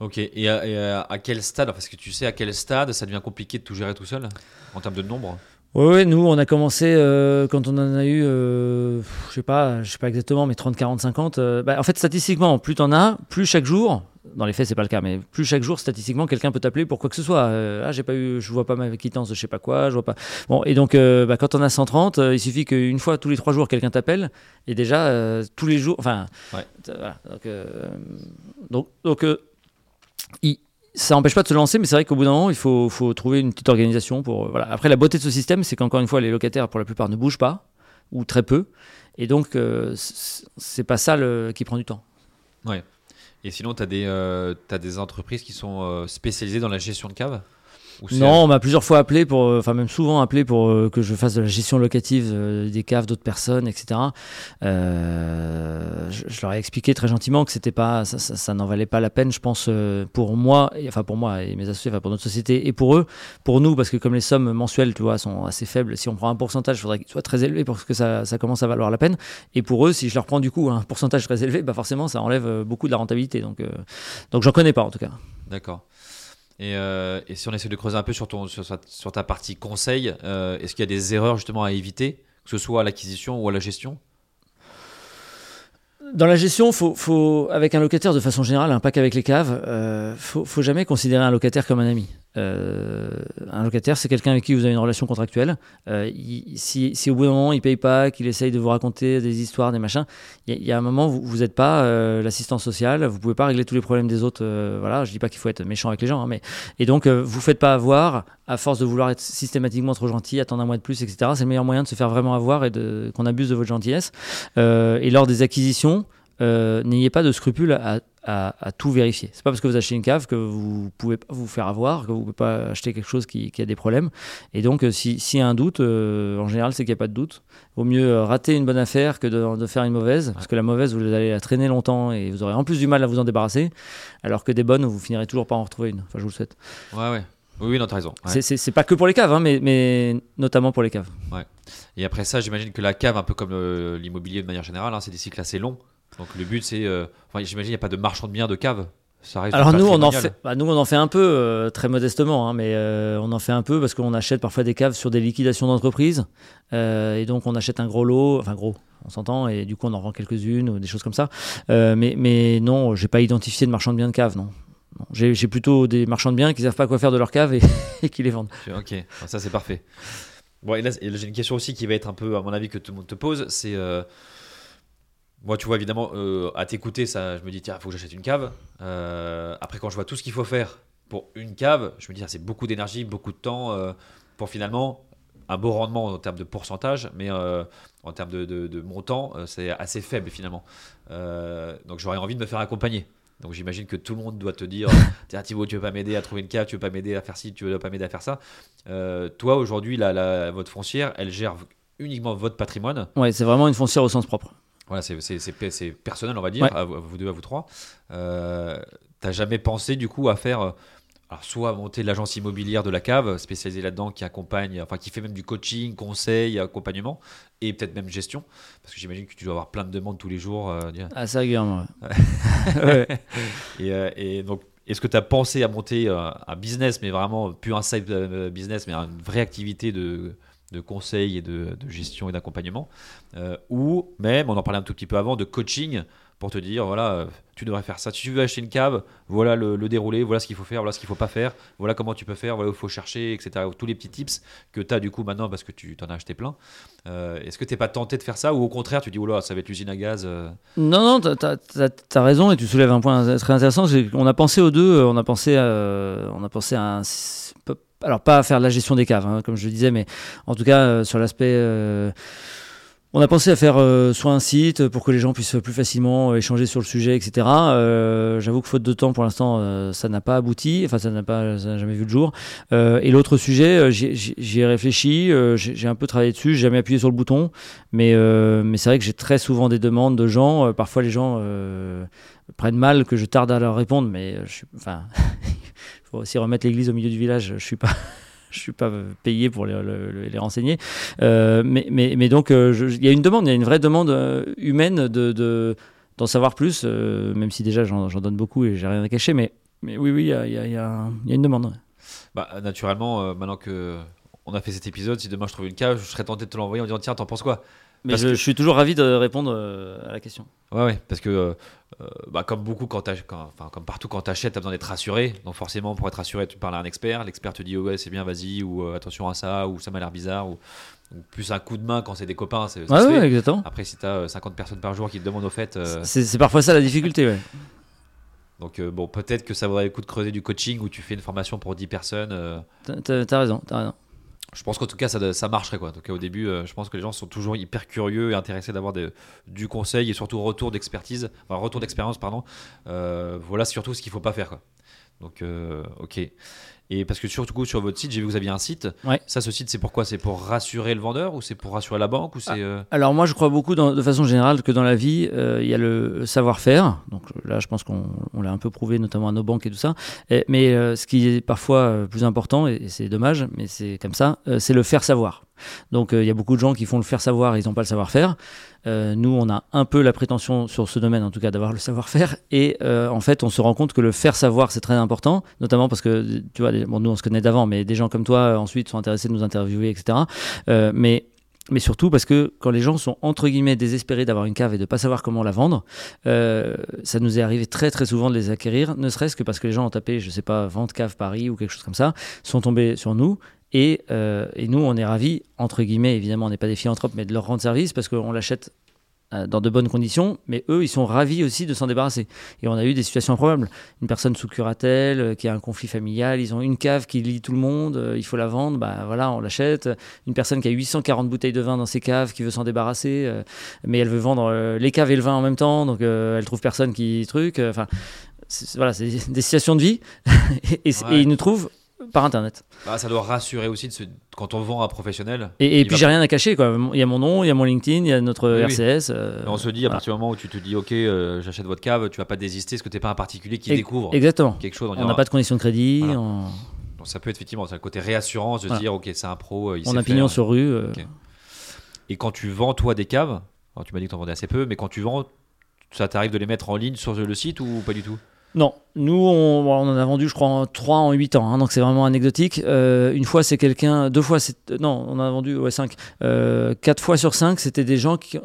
[SPEAKER 1] Ok. Et, à, et à- à quel stade, parce que tu sais à quel stade ça devient compliqué de tout gérer tout seul en termes de nombre?
[SPEAKER 2] Ouais, ouais, nous, on a commencé euh, quand on en a eu, euh, je sais pas, je sais pas exactement, mais 30, 40, 50. euh, bah, en fait, statistiquement, plus t'en as, plus chaque jour, dans les faits, c'est pas le cas, mais plus chaque jour, statistiquement, quelqu'un peut t'appeler pour quoi que ce soit. Euh, ah, j'ai pas eu, je vois pas ma quittance de je sais pas quoi, je vois pas. Bon, et donc, bah, quand on a 130, euh, il suffit qu'une fois tous les trois jours, quelqu'un t'appelle, et déjà, tous les jours, enfin,
[SPEAKER 1] Ouais.
[SPEAKER 2] voilà, donc, donc, donc, ça n'empêche pas de se lancer, mais c'est vrai qu'au bout d'un moment, il faut, trouver une petite organisation pour. euh, Voilà. Après, la beauté de ce système, c'est qu'encore une fois, les locataires, pour la plupart, ne bougent pas, ou très peu. Et donc, euh, c'est pas ça qui prend du temps.
[SPEAKER 1] Ouais. Et sinon, tu as, des, euh, t'as des entreprises qui sont euh, spécialisées dans la gestion de cave? Ou c'est-
[SPEAKER 2] Non, on m'a plusieurs fois appelé pour, euh, enfin même souvent appelé pour euh, que je fasse de la gestion locative euh, des caves d'autres personnes, etc. Euh, je, je leur ai expliqué très gentiment que c'était pas, ça, ça- ça n'en valait pas la peine, je pense, pour moi, et, enfin pour moi et mes associés, enfin pour notre société et pour eux, pour nous, parce que comme les sommes mensuelles, tu vois, sont assez faibles. Si on prend un pourcentage, il faudrait qu'il soit très élevé pour que ça, ça commence à valoir la peine. Et pour eux, si je leur prends du coup un pourcentage très élevé, bah forcément, ça enlève beaucoup de la rentabilité. Donc, euh, donc j'en connais pas en tout cas.
[SPEAKER 1] D'accord. Et, euh, et si on essaie de creuser un peu sur, ton, sur, sur ta partie conseil, euh, est-ce qu'il y a des erreurs justement à éviter, que ce soit à l'acquisition ou à la gestion?
[SPEAKER 2] Dans la gestion, faut, faut, avec un locataire de façon générale, hein, pas qu'avec les caves, euh, faut, faut jamais considérer un locataire comme un ami. Euh, un locataire, c'est quelqu'un avec qui vous avez une relation contractuelle. Euh, si, si au bout d'un moment il paye pas, qu'il essaye de vous raconter des histoires, des machins, il y, a- un moment vous n'êtes pas euh, l'assistant social, vous pouvez pas régler tous les problèmes des autres. euh, voilà, je dis pas qu'il faut être méchant avec les gens, hein, mais et donc euh, vous faites pas avoir à force de vouloir être systématiquement trop gentil, attendre un mois de plus, etc. C'est le meilleur moyen de se faire vraiment avoir et qu'on abuse de votre gentillesse. Euh, et lors des acquisitions, euh, n'ayez pas de scrupule à, tout vérifier. C'est pas parce que vous achetez une cave que vous pouvez pas vous faire avoir, que vous pouvez pas acheter quelque chose qui, a des problèmes. Et donc, euh, si- s'il y a un doute, en général, c'est qu'il n'y a pas de doute. Vaut mieux rater une bonne affaire que de, de faire une mauvaise, parce que la mauvaise, vous allez la traîner longtemps et vous aurez en plus du mal à vous en débarrasser, alors que des bonnes, vous finirez toujours par en retrouver une. Enfin, je vous le souhaite.
[SPEAKER 1] Ouais, ouais. Oui, non, t'as raison. Ouais.
[SPEAKER 2] C'est- pas que pour les caves, hein, mais, mais notamment pour les caves.
[SPEAKER 1] Et après ça, j'imagine que la cave, un peu comme l'immobilier de manière générale, hein, c'est des cycles assez longs. Donc le but, c'est. euh, Enfin, j'imagine, il n'y a pas de marchand de biens de cave. Ça reste
[SPEAKER 2] Alors nous on, en fait, bah, nous, on en fait un peu, euh, très modestement, hein, mais euh, on en fait un peu parce qu'on achète parfois des caves sur des liquidations d'entreprise. euh, et donc on achète un gros lot, enfin gros, on s'entend, et du coup on en vend quelques-unes ou des choses comme ça. Mais, mais non, j'ai pas identifié de marchand de biens de cave, non. J'ai plutôt des marchands de biens qui savent pas quoi faire de leur cave et, qui les vendent.
[SPEAKER 1] Ok, ça c'est parfait. Bon, et là, j'ai une question aussi qui va être un peu, à mon avis, que tout le monde te pose. C'est. euh, moi, tu vois, évidemment, euh, à t'écouter, ça, je me dis, tiens, il faut que j'achète une cave. Euh, après, quand je vois tout ce qu'il faut faire pour une cave, je me dis, ah, c'est beaucoup d'énergie, beaucoup de temps pour finalement un beau rendement en termes de pourcentage, mais en termes de, montant, c'est assez faible finalement. Donc, j'aurais envie de me faire accompagner. Donc j'imagine que tout le monde doit te dire Tiens Thibaut, tu veux pas m'aider à trouver une cave, tu veux pas m'aider à faire ci, tu veux pas m'aider à faire ça. Euh, toi aujourd'hui, la, la- votre foncière, elle gère uniquement votre patrimoine.
[SPEAKER 2] Ouais, c'est vraiment une foncière au sens propre.
[SPEAKER 1] Voilà, c'est- c'est c'est pe- c'est personnel, on va dire,
[SPEAKER 2] Ouais.
[SPEAKER 1] à, vous à vous deux, à vous trois. Euh, T'as jamais pensé du coup à faire, euh, alors soit monter l'agence immobilière de la cave, spécialisée là-dedans, qui accompagne, enfin qui fait même du coaching, conseil, accompagnement, et peut-être même gestion, parce que j'imagine que tu dois avoir plein de demandes tous les jours. euh,
[SPEAKER 2] Assez régulièrement. ouais.
[SPEAKER 1] Et, euh, et donc, est-ce que tu as pensé à monter euh, un business, mais vraiment plus un side euh, business, mais une vraie activité de, de conseil et de, de gestion et d'accompagnement Ou même, on en parlait un tout petit peu avant, de coaching pour te dire voilà, euh, tu devrais faire ça. Si tu veux acheter une cave, voilà le, le déroulé, voilà ce qu'il faut faire, voilà ce qu'il faut pas faire, voilà comment tu peux faire, voilà où il faut chercher, etc. Tous les petits tips que tu as du coup maintenant parce que tu t'en as acheté plein. Euh, Est-ce que tu n'es pas tenté de faire ça ou au contraire, tu dis là, ça va être l'usine à gaz euh,
[SPEAKER 2] Non, non, t'as- t'as raison et tu soulèves un point très intéressant. qu'on a pensé aux deux, on a pensé à, on a pensé à alors pas à faire de la gestion des caves, hein, comme je le disais, mais en tout cas sur l'aspect. On a pensé à faire euh, soit un site pour que les gens puissent plus facilement euh, échanger sur le sujet, etc. Euh, J'avoue que faute de temps, pour l'instant, euh, ça n'a pas abouti. Enfin, ça n'a pas, ça jamais vu le jour. Euh, et l'autre sujet, euh, j'y ai réfléchi, j'ai un peu travaillé dessus, j'ai jamais appuyé sur le bouton, mais mais c'est vrai que j'ai très souvent des demandes de gens. parfois, les gens prennent mal que je tarde à leur répondre, mais je suis, enfin, faut aussi remettre l'église au milieu du village. Je suis pas. Je suis pas payé pour les, renseigner, Euh, mais, donc euh, il y a une demande, il y a une vraie demande euh, humaine de de- d'en savoir plus, même si déjà j'en donne beaucoup et j'ai rien à cacher, mais oui oui il y a, une demande.
[SPEAKER 1] Bah, naturellement, maintenant que on a fait cet épisode, si demain je trouve une cave, je serais tenté de te l'envoyer en disant tiens, t'en penses quoi?
[SPEAKER 2] Mais je,
[SPEAKER 1] que-
[SPEAKER 2] je suis toujours ravi de répondre euh, à la question.
[SPEAKER 1] Ouais, ouais, parce que euh, euh, bah, comme beaucoup, quand quand- enfin comme partout, quand t'achètes, t'as besoin d'être rassuré. Donc forcément, pour être rassuré, tu parles à un expert. L'expert te dit oh, ouais, c'est bien, vas-y, ou euh, attention à ça, ou ça m'a l'air bizarre, ou, ou plus un coup de main quand c'est des copains. c'est- ça
[SPEAKER 2] Ouais, exactement.
[SPEAKER 1] Après, si t'as euh, 50 personnes par jour qui te demandent au fait,
[SPEAKER 2] C'est parfois ça la difficulté. Ouais.
[SPEAKER 1] donc bon, peut-être que ça vaudrait le coup de creuser du coaching où tu fais une formation pour 10 personnes.
[SPEAKER 2] t'as raison, t'as raison.
[SPEAKER 1] Je pense qu'en tout cas, ça, ça marcherait. Quoi. Donc, au début, euh, je pense que les gens sont toujours hyper curieux et intéressés d'avoir du conseil et surtout retour d'expertise, retour d'expérience, pardon. Euh, voilà surtout ce qu'il faut pas faire. Quoi. Donc, euh, ok. Et parce que surtout sur votre site, j'ai vu que vous aviez un site.
[SPEAKER 2] Ouais.
[SPEAKER 1] Ça, ce site, c'est pourquoi? C'est pour rassurer le vendeur ou c'est pour rassurer la banque ou c'est euh,
[SPEAKER 2] Alors moi je crois beaucoup dans- de façon générale que dans la vie euh, il y a le savoir-faire. Donc là je pense qu'on on l'a un peu prouvé notamment à nos banques et tout ça. Et- mais euh, ce qui est parfois euh, plus important et, et c'est dommage mais c'est comme ça, euh, c'est le faire savoir. Donc euh, il y a beaucoup de gens qui font le faire savoir, et ils n'ont pas le savoir-faire. Euh, nous on a un peu la prétention sur ce domaine en tout cas d'avoir le savoir-faire et euh, en fait on se rend compte que le faire savoir c'est très important, notamment parce que tu vois bon nous on se connaît d'avant mais des gens comme toi euh, ensuite sont intéressés de nous interviewer etc. Euh, mais mais surtout parce que quand les gens sont entre guillemets désespérés d'avoir une cave et de pas savoir comment la vendre, euh, ça nous est arrivé très très souvent de les acquérir, ne serait-ce que parce que les gens ont tapé, je sais pas, vente cave Paris ou quelque chose comme ça, sont tombés sur nous. Et, euh, et nous, on est ravis, entre guillemets, évidemment, on n'est pas des philanthropes, mais de leur rendre service parce qu'on l'achète euh, dans de bonnes conditions, mais eux, ils sont ravis aussi de s'en débarrasser. Et on a eu des situations improbables. Une personne sous curatelle euh, qui a un conflit familial, ils ont une cave qui lie tout le monde, il faut la vendre, bah voilà, on l'achète. Une personne qui a 840 bouteilles de vin dans ses caves, qui veut s'en débarrasser, mais elle veut vendre les caves et le vin en même temps, donc elle trouve personne qui truc. Enfin, voilà, c'est des situations de vie, et, et-
[SPEAKER 1] Ouais.
[SPEAKER 2] et ils nous trouvent par internet.
[SPEAKER 1] Bah, ça doit rassurer aussi de se- quand on vend à un professionnel.
[SPEAKER 2] Et, puis
[SPEAKER 1] va-
[SPEAKER 2] j'ai rien à cacher, quoi. Il y a mon nom, il y a mon LinkedIn, il y a notre
[SPEAKER 1] Oui, oui.
[SPEAKER 2] RCS. euh,
[SPEAKER 1] on se dit, à
[SPEAKER 2] voilà.
[SPEAKER 1] partir du moment où tu te dis, ok, euh, j'achète votre cave, tu vas pas désister parce que t'es pas un particulier qui découvre
[SPEAKER 2] Exactement.
[SPEAKER 1] quelque chose.
[SPEAKER 2] On n'a pas de conditions de crédit,
[SPEAKER 1] Voilà.
[SPEAKER 2] on,
[SPEAKER 1] Donc ça peut être effectivement le côté réassurance de se
[SPEAKER 2] Voilà.
[SPEAKER 1] dire, ok, c'est un pro, euh, il
[SPEAKER 2] on a pignon sur rue. euh.
[SPEAKER 1] Et quand tu vends toi des caves, alors tu m'as dit que tu en vendais assez peu, mais quand tu vends, ça t'arrive de les mettre en ligne sur le site ou pas du tout?
[SPEAKER 2] Non, nous on, en a vendu je crois en 3 en 8 ans, hein, donc c'est vraiment anecdotique. Euh, une fois c'est quelqu'un, deux fois c'est... Non, on en a vendu ouais, 5. Euh, quatre fois sur 5 c'était des gens qui,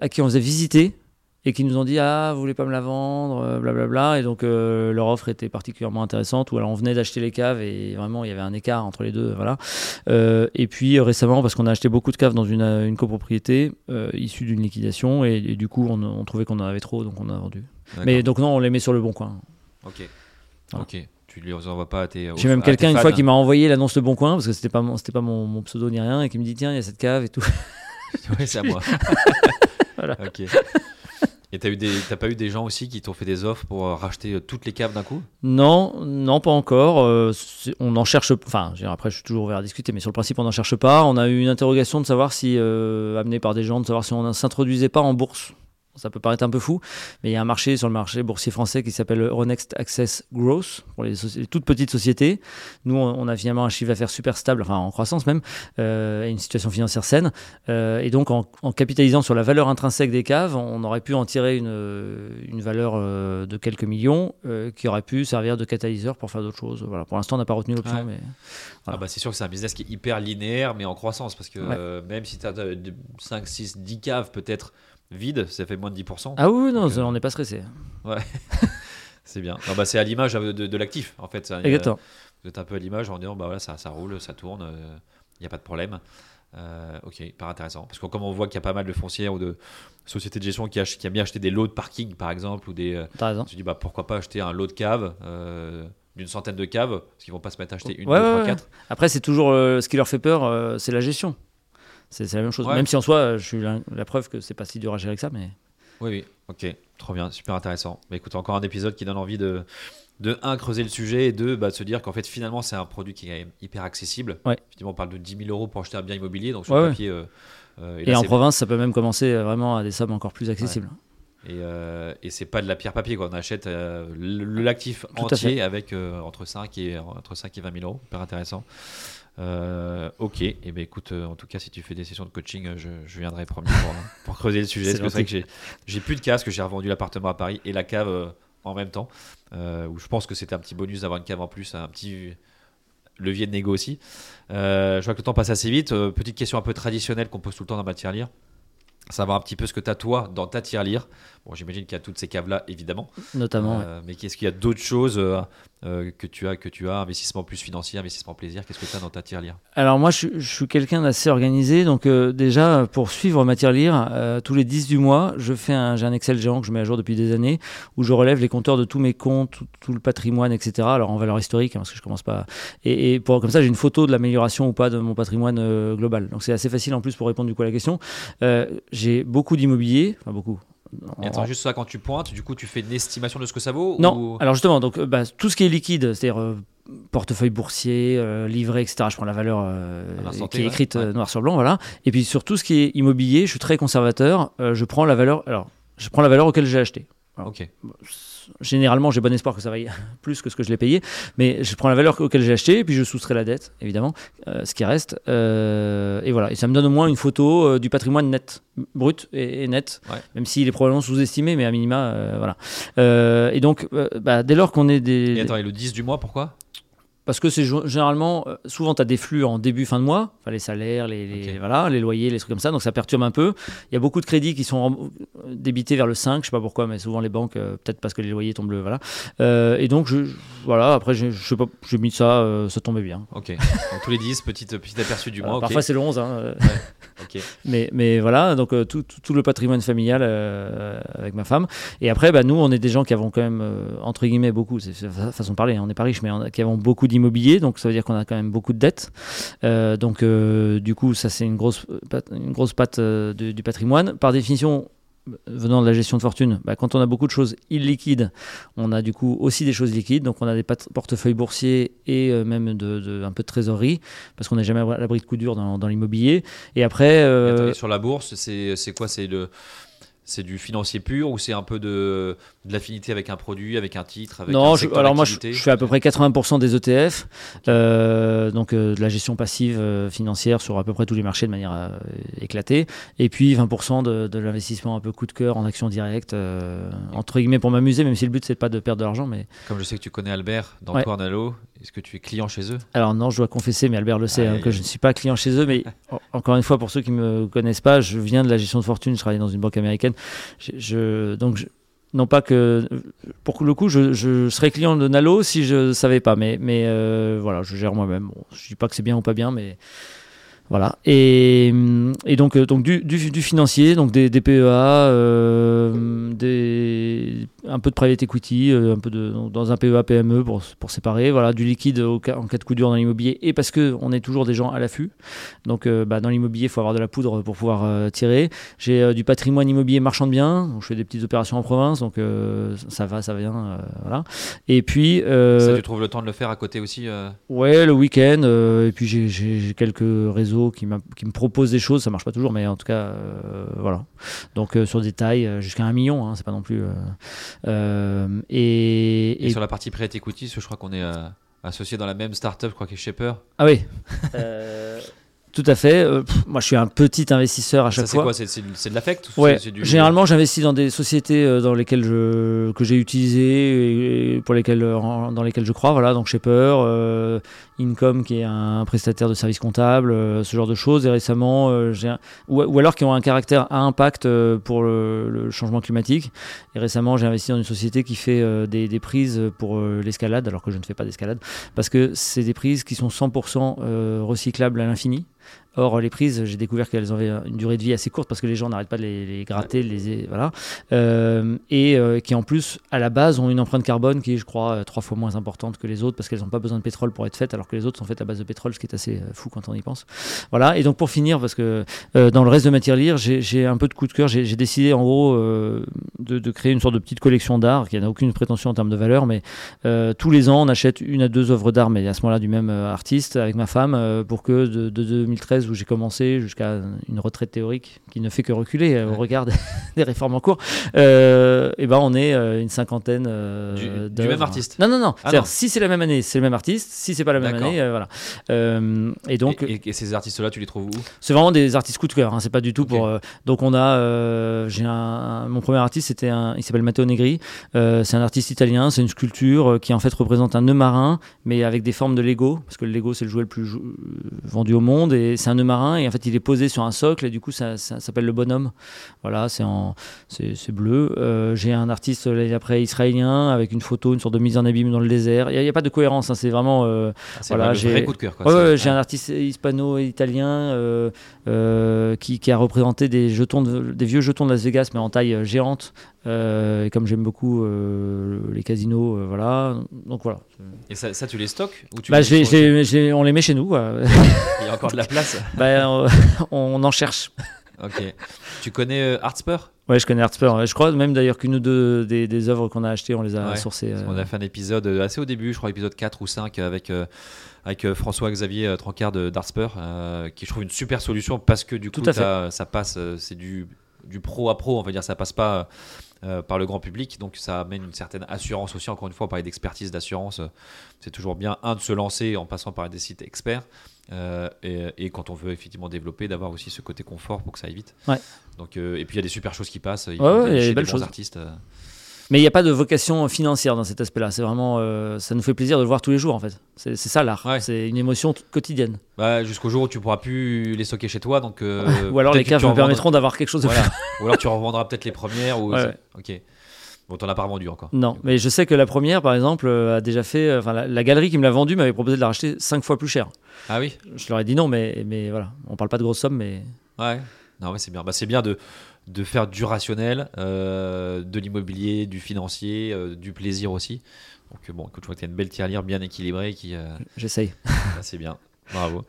[SPEAKER 2] à qui on faisait visiter et qui nous ont dit ah vous voulez pas me la vendre euh, blablabla et donc euh, leur offre était particulièrement intéressante ou alors on venait d'acheter les caves et vraiment il y avait un écart entre les deux voilà Euh, et puis euh, récemment parce qu'on a acheté beaucoup de caves dans une, euh, copropriété euh, issue d'une liquidation et, du coup on trouvait qu'on en avait trop donc on a vendu mais donc non on les met sur le bon coin
[SPEAKER 1] Ok.
[SPEAKER 2] Voilà.
[SPEAKER 1] Ok. Tu les envoies pas à tes.
[SPEAKER 2] J'ai même quelqu'un une fois qui m'a envoyé l'annonce Le Bon Coin parce que c'était pas mon, c'était pas mon, mon pseudo ni rien et qui me dit tiens il y a cette cave et tout.
[SPEAKER 1] Ouais, c'est à moi.
[SPEAKER 2] Voilà.
[SPEAKER 1] Ok. Et t'as eu des, t'as pas eu des gens aussi qui t'ont fait des offres pour euh, racheter euh, toutes les caves d'un coup?
[SPEAKER 2] Non, non pas encore. Euh, on en cherche. Enfin, après je suis toujours ouvert à discuter, mais sur le principe on n'en cherche pas. On a eu une interrogation de savoir si euh, amené par des gens de savoir si on ne s'introduisait pas en bourse. Ça peut paraître un peu fou, mais il y a un marché sur le marché boursier français qui s'appelle Euronext Access Growth pour les, toutes petites sociétés. Nous, on, a finalement un chiffre d'affaires super stable, enfin en croissance même, euh, et une situation financière saine. Euh, et donc, en, en capitalisant sur la valeur intrinsèque des caves, on aurait pu en tirer une, une valeur euh, de quelques millions qui aurait pu servir de catalyseur pour faire d'autres choses. Voilà. Pour l'instant, on n'a pas retenu l'option,
[SPEAKER 1] Ouais.
[SPEAKER 2] mais Voilà.
[SPEAKER 1] Ah bah c'est sûr que c'est un business qui est hyper linéaire mais en croissance parce que
[SPEAKER 2] Ouais.
[SPEAKER 1] même si tu as 5, 6, 10 caves peut-être vides, ça fait moins de 10%.
[SPEAKER 2] ah oui, non,
[SPEAKER 1] Donc, euh,
[SPEAKER 2] on n'est pas stressé.
[SPEAKER 1] C'est bien. Non, bah, c'est à l'image euh, de, de l'actif en fait. Ça,
[SPEAKER 2] Exactement.
[SPEAKER 1] Vous êtes un peu à l'image en disant bah voilà ça, ça roule, ça tourne, il n'y a pas de problème. Euh, ok, pas intéressant. Parce que comme on voit qu'il y a pas mal de foncières ou de sociétés de gestion qui, ach- qui aiment bien acheter des lots de parking par exemple ou des. euh,
[SPEAKER 2] T'as raison.
[SPEAKER 1] tu dis bah pourquoi pas acheter un lot de caves euh, d'une centaine de caves parce qu'ils vont pas se mettre à acheter une,
[SPEAKER 2] Ouais,
[SPEAKER 1] deux,
[SPEAKER 2] ouais,
[SPEAKER 1] trois,
[SPEAKER 2] ouais.
[SPEAKER 1] quatre.
[SPEAKER 2] Après, c'est toujours euh, ce qui leur fait peur, euh, c'est la gestion. C'est la même chose.
[SPEAKER 1] Ouais.
[SPEAKER 2] Même si en soi, euh, je suis la, la preuve que c'est pas si dur à gérer que ça, mais
[SPEAKER 1] Oui, oui, ok, trop bien, super intéressant. Mais écoute, encore un épisode qui donne envie de, de un, creuser le sujet et deux, bah, de se dire qu'en fait, finalement, c'est un produit qui est hyper accessible.
[SPEAKER 2] Ouais.
[SPEAKER 1] Effectivement, on parle de 10 000 euros pour acheter un bien immobilier, donc sur
[SPEAKER 2] Ouais,
[SPEAKER 1] le
[SPEAKER 2] ouais.
[SPEAKER 1] papier. euh, euh,
[SPEAKER 2] et,
[SPEAKER 1] là,
[SPEAKER 2] en province, ça peut même commencer vraiment à des sommes encore plus accessibles.
[SPEAKER 1] Et, euh, et c'est pas de la pierre papier, quoi. On achète l'actif entier avec entre, 5 et, entre 5 et 20 000 euros. Hyper intéressant. Euh, ok, et ben écoute, euh, en tout cas, si tu fais des sessions de coaching, euh, je, je viendrai premier pour, pour creuser le sujet.
[SPEAKER 2] C'est
[SPEAKER 1] vrai que j'ai plus de casque, j'ai revendu l'appartement à Paris et la cave en même temps. où je pense que c'était un petit bonus d'avoir une cave en plus, un petit levier de négo aussi. Je vois que le temps passe assez vite. Petite question un peu traditionnelle qu'on pose tout le temps dans ma tirelire. Savoir un petit peu ce que tu as toi dans ta tirelire. Bon, j'imagine qu'il y a toutes ces caves-là, évidemment.
[SPEAKER 2] Notamment. ouais.
[SPEAKER 1] Euh, Mais qu'est-ce qu'il y a d'autres choses euh, euh, que tu as, que tu as, investissement plus financier, investissement plaisir, qu'est-ce que tu as dans ta tirelire?
[SPEAKER 2] Alors moi, je, suis- je suis quelqu'un d'assez organisé, donc euh, déjà pour suivre ma tirelire, tous les 10 du mois, je fais un, j'ai un Excel géant que je mets à jour depuis des années, où je relève les compteurs de tous mes comptes, tout, tout le patrimoine, etc. Alors en valeur historique, hein, parce que je commence pas. Et, et pour comme ça, j'ai une photo de l'amélioration ou pas de mon patrimoine global. Donc c'est assez facile en plus pour répondre du coup à la question. J'ai beaucoup d'immobilier, enfin beaucoup.
[SPEAKER 1] Et attends, juste ça, quand tu pointes, du coup, tu fais une estimation de ce que ça vaut
[SPEAKER 2] Non,
[SPEAKER 1] ou-
[SPEAKER 2] alors justement, donc euh, bah, tout ce qui est liquide, c'est-à-dire euh, portefeuille boursier, euh, livret, etc. Je prends la valeur euh, qui est écrite
[SPEAKER 1] Ouais.
[SPEAKER 2] noir sur blanc, voilà. Et puis sur tout ce qui est immobilier, je suis très conservateur. je prends la valeur. Alors, je prends la valeur auquel j'ai acheté.
[SPEAKER 1] Ok.
[SPEAKER 2] Généralement, j'ai bon espoir que ça vaille plus que ce que je l'ai payé, mais je prends la valeur auquel j'ai acheté, et puis je soustrais la dette, évidemment, euh, ce qui reste. euh, et voilà, et ça me donne au moins une photo euh, du patrimoine net, brut et, et net,
[SPEAKER 1] Ouais.
[SPEAKER 2] même s'il est probablement sous-estimé, mais à minima, voilà. Et donc, bah, dès lors qu'on est des...
[SPEAKER 1] Et attends, et le 10 du mois, pourquoi?
[SPEAKER 2] Parce que c'est gé- généralement, euh, souvent tu as des flux en début, fin de mois, enfin, les salaires, les, voilà, les loyers, les trucs comme ça, donc ça perturbe un peu. Il y a beaucoup de crédits qui sont rem- débités vers le 5, je sais pas pourquoi, mais souvent les banques, euh, peut-être parce que les loyers tombent, le- voilà. Euh, et donc, je, voilà, après, j'ai- je sais pas, j'ai mis ça, euh, ça tombait bien.
[SPEAKER 1] Ok. Donc tous les 10, petit, petit aperçu du mois.
[SPEAKER 2] Parfois c'est le 11, hein, euh, mais, mais voilà, donc euh, tout, tout- tout le patrimoine familial euh, avec ma femme. Et après, bah, nous, on est des gens qui avons quand même, euh, entre guillemets, beaucoup, c'est c'est fa- façon de parler, hein, on n'est pas riche, mais on qui avons beaucoup d'immobilier, donc ça veut dire qu'on a quand même beaucoup de dettes. Euh, donc, euh, du coup, ça, c'est une grosse, une grosse patte euh, du, du patrimoine. Par définition, venant de la gestion de fortune, bah, quand on a beaucoup de choses illiquides, on a du coup aussi des choses liquides. Donc, on a des portefeuilles boursiers et même de, de- un peu de trésorerie, parce qu'on n'est jamais à l'abri de coups durs dans, l'immobilier. Et après.
[SPEAKER 1] Sur la bourse, c'est quoi? C'est le c'est du financier pur ou c'est un peu de, de l'affinité avec un produit, avec un titre, avec
[SPEAKER 2] non,
[SPEAKER 1] un
[SPEAKER 2] je-
[SPEAKER 1] secteur
[SPEAKER 2] alors moi je, je fais à peu près 80% des ETF, euh, donc euh, de la gestion passive euh, financière sur à peu près tous les marchés de manière éclatée, et puis 20% de, de l'investissement un peu coup de cœur en action directe, entre guillemets pour m'amuser, même si le but c'est pas de perdre de l'argent, mais
[SPEAKER 1] Comme je sais que tu connais Albert dans
[SPEAKER 2] Ouais.
[SPEAKER 1] Cornalo, est-ce que tu es client chez eux?
[SPEAKER 2] Alors non, je dois confesser, mais Albert le sait, hein, que je ne suis pas client chez eux, mais en- encore une fois pour ceux qui me connaissent pas, je viens de la gestion de fortune, je travaille dans une banque américaine, je, je- donc je- non pas que pour le coup je, je serais client de Nalo si je savais pas mais mais euh, voilà je gère moi-même. Bon, je dis pas que c'est bien ou pas bien mais voilà. Et, et donc euh, donc du, du, du financier donc des, des PEA euh, des un peu de private equity euh, un peu de dans un PEA PME pour pour séparer. Voilà du liquide au en cas de coup dur dans l'immobilier et parce que on est toujours des gens à l'affût. Donc euh, bah, dans l'immobilier il faut avoir de la poudre pour pouvoir euh, tirer. J'ai du patrimoine immobilier marchand de biens. Donc je fais des petites opérations en province. Donc ça va ça vient voilà. Et puis
[SPEAKER 1] Ça, tu trouves le temps de le faire à côté aussi
[SPEAKER 2] Ouais, le week-end. et puis j'ai quelques réseaux qui, me proposent des choses. Ça marche pas toujours, mais en tout cas, euh, voilà. Donc euh, sur des tailles euh, jusqu'à un million, hein, c'est pas non plus. euh, euh, et,
[SPEAKER 1] Et,
[SPEAKER 2] et-
[SPEAKER 1] sur la partie private equity, je crois qu'on est euh, associé dans la même startup, je crois qu'est Shaper.
[SPEAKER 2] ah oui. Tout à fait. Euh, pff, moi, je suis un petit investisseur à chaque fois.
[SPEAKER 1] quoi? C'est c'est- c'est de l'affect ou
[SPEAKER 2] Ouais,
[SPEAKER 1] du-
[SPEAKER 2] généralement j'investis dans des sociétés euh, dans lesquelles je que j'ai utilisées et pour lesquelles euh, dans lesquelles je crois voilà donc Shaper, Income qui est un prestataire de services comptables, euh, ce genre de choses. Et récemment euh, j'ai un- ou, alors qui ont un caractère à impact euh, pour le, changement climatique. Et récemment j'ai investi dans une société qui fait des, des prises pour l'escalade alors que je ne fais pas d'escalade. Parce que c'est des prises qui sont 100% euh, recyclables à l'infini Or, les prises, j'ai découvert qu'elles avaient une durée de vie assez courte parce que les gens n'arrêtent pas de les, gratter, les voilà, Euh, et euh, qui en plus, à la base, ont une empreinte carbone qui est, je crois, trois fois moins importante que les autres parce qu'elles n'ont pas besoin de pétrole pour être faites, alors que les autres sont faites à base de pétrole, ce qui est assez euh, fou quand on y pense. Voilà. Et donc, pour finir, parce que dans le reste de matière lire, j'ai un peu de coup de cœur. J'ai décidé, en gros, de, créer une sorte de petite collection d'art qui n'a aucune prétention en termes de valeur, mais tous les ans, on achète une à deux œuvres d'art, mais à ce moment-là du même artiste, avec ma femme, pour que de 2013 où j'ai commencé jusqu'à une retraite théorique qui ne fait que reculer euh, au regard des, réformes en cours, euh, et ben on est euh, une cinquantaine
[SPEAKER 1] Du- du même artiste
[SPEAKER 2] Non, non, non.
[SPEAKER 1] Ah non.
[SPEAKER 2] si c'est la même année, c'est le même artiste. Si c'est pas la même année, voilà. Et donc,
[SPEAKER 1] et, et- et ces artistes-là, tu les trouves où?
[SPEAKER 2] c'est vraiment des artistes coup de cœur. hein, c'est pas du tout pour. donc on a, j'ai un, mon premier artiste, c'était un, il s'appelle Matteo Negri. C'est un artiste italien. C'est une sculpture qui en fait représente un nœud marin, mais avec des formes de Lego, parce que le Lego c'est le jouet le plus jou- vendu au monde et c'est un nœud marin et en fait il est posé sur un socle et du coup ça, ça s'appelle le bonhomme. Voilà, c'est en, c'est, bleu. Euh, j'ai un artiste après israélien avec une photo, une sorte de mise en abîme dans le désert. Il n'y a, pas de cohérence. hein, c'est vraiment. euh,
[SPEAKER 1] Ah,
[SPEAKER 2] Voilà, j'ai-
[SPEAKER 1] vrai coup de cœur. quoi.
[SPEAKER 2] Ouais,
[SPEAKER 1] C'est-
[SPEAKER 2] ouais, j'ai un artiste hispano-italien euh, euh, qui, qui a représenté des jetons, de- des vieux jetons de Las Vegas, mais en taille géante. Euh, et comme j'aime beaucoup euh, les casinos, euh, voilà. Donc voilà.
[SPEAKER 1] Et ça, ça, tu les stockes ou tu
[SPEAKER 2] Bah,
[SPEAKER 1] les
[SPEAKER 2] on les met chez nous. quoi.
[SPEAKER 1] Il y a encore de la place.
[SPEAKER 2] Bah, on, on en cherche.
[SPEAKER 1] ok. Tu connais Artspur?
[SPEAKER 2] Ouais, je connais Artspur. Je crois même d'ailleurs qu'une ou deux des, des œuvres qu'on a achetées, on les a
[SPEAKER 1] Ouais,
[SPEAKER 2] sourcées.
[SPEAKER 1] On a fait un épisode assez au début, je crois épisode 4 ou 5 avec, avec François-Xavier euh, Trancard de d'Artspur, euh, qui je trouve une super solution parce que du coup
[SPEAKER 2] Tout à fait.
[SPEAKER 1] t'as- ça passe, euh, c'est du, du pro à pro, on va dire, ça passe pas euh, par le grand public, donc ça amène une certaine assurance aussi. Encore une fois, on parlait d'expertise, d'assurance, euh, c'est toujours bien, un, de se lancer en passant par des sites experts. euh, et, et quand on veut effectivement développer, d'avoir aussi ce côté confort pour que ça aille vite.
[SPEAKER 2] Ouais.
[SPEAKER 1] Donc, et puis il y a des super choses qui passent.
[SPEAKER 2] Ouais, il y a des belles choses.
[SPEAKER 1] artistes.
[SPEAKER 2] Mais il n'y a pas de vocation financière dans cet aspect-là. C'est vraiment, euh, ça nous fait plaisir de le voir tous les jours en fait. C'est ça l'art.
[SPEAKER 1] Ouais.
[SPEAKER 2] C'est une émotion quotidienne.
[SPEAKER 1] Bah, jusqu'au jour où tu pourras plus les stocker chez toi. Donc, euh,
[SPEAKER 2] Ou alors les caves me
[SPEAKER 1] revendras-
[SPEAKER 2] permettront d'avoir quelque chose de
[SPEAKER 1] Voilà. Ou alors tu revendras peut-être les premières. Ou...
[SPEAKER 2] Ouais.
[SPEAKER 1] Ok. Bon, t'en as pas revendu encore.
[SPEAKER 2] Non, mais je sais que la première, par exemple, euh, a déjà fait. Enfin, la, la galerie qui me l'a vendue m'avait proposé de la racheter 5 fois plus cher.
[SPEAKER 1] Ah oui
[SPEAKER 2] Je leur ai dit non, mais, mais voilà, on parle pas de grosses sommes, mais
[SPEAKER 1] Ouais. Non, ouais, c'est bien. Bah, c'est bien de, de faire du rationnel, euh, de l'immobilier, du financier, euh, du plaisir aussi. Donc, euh, bon, écoute, je vois que tu as une belle tirelire bien équilibrée qui. euh,
[SPEAKER 2] j'essaye.
[SPEAKER 1] Ah, c'est bien. Bravo.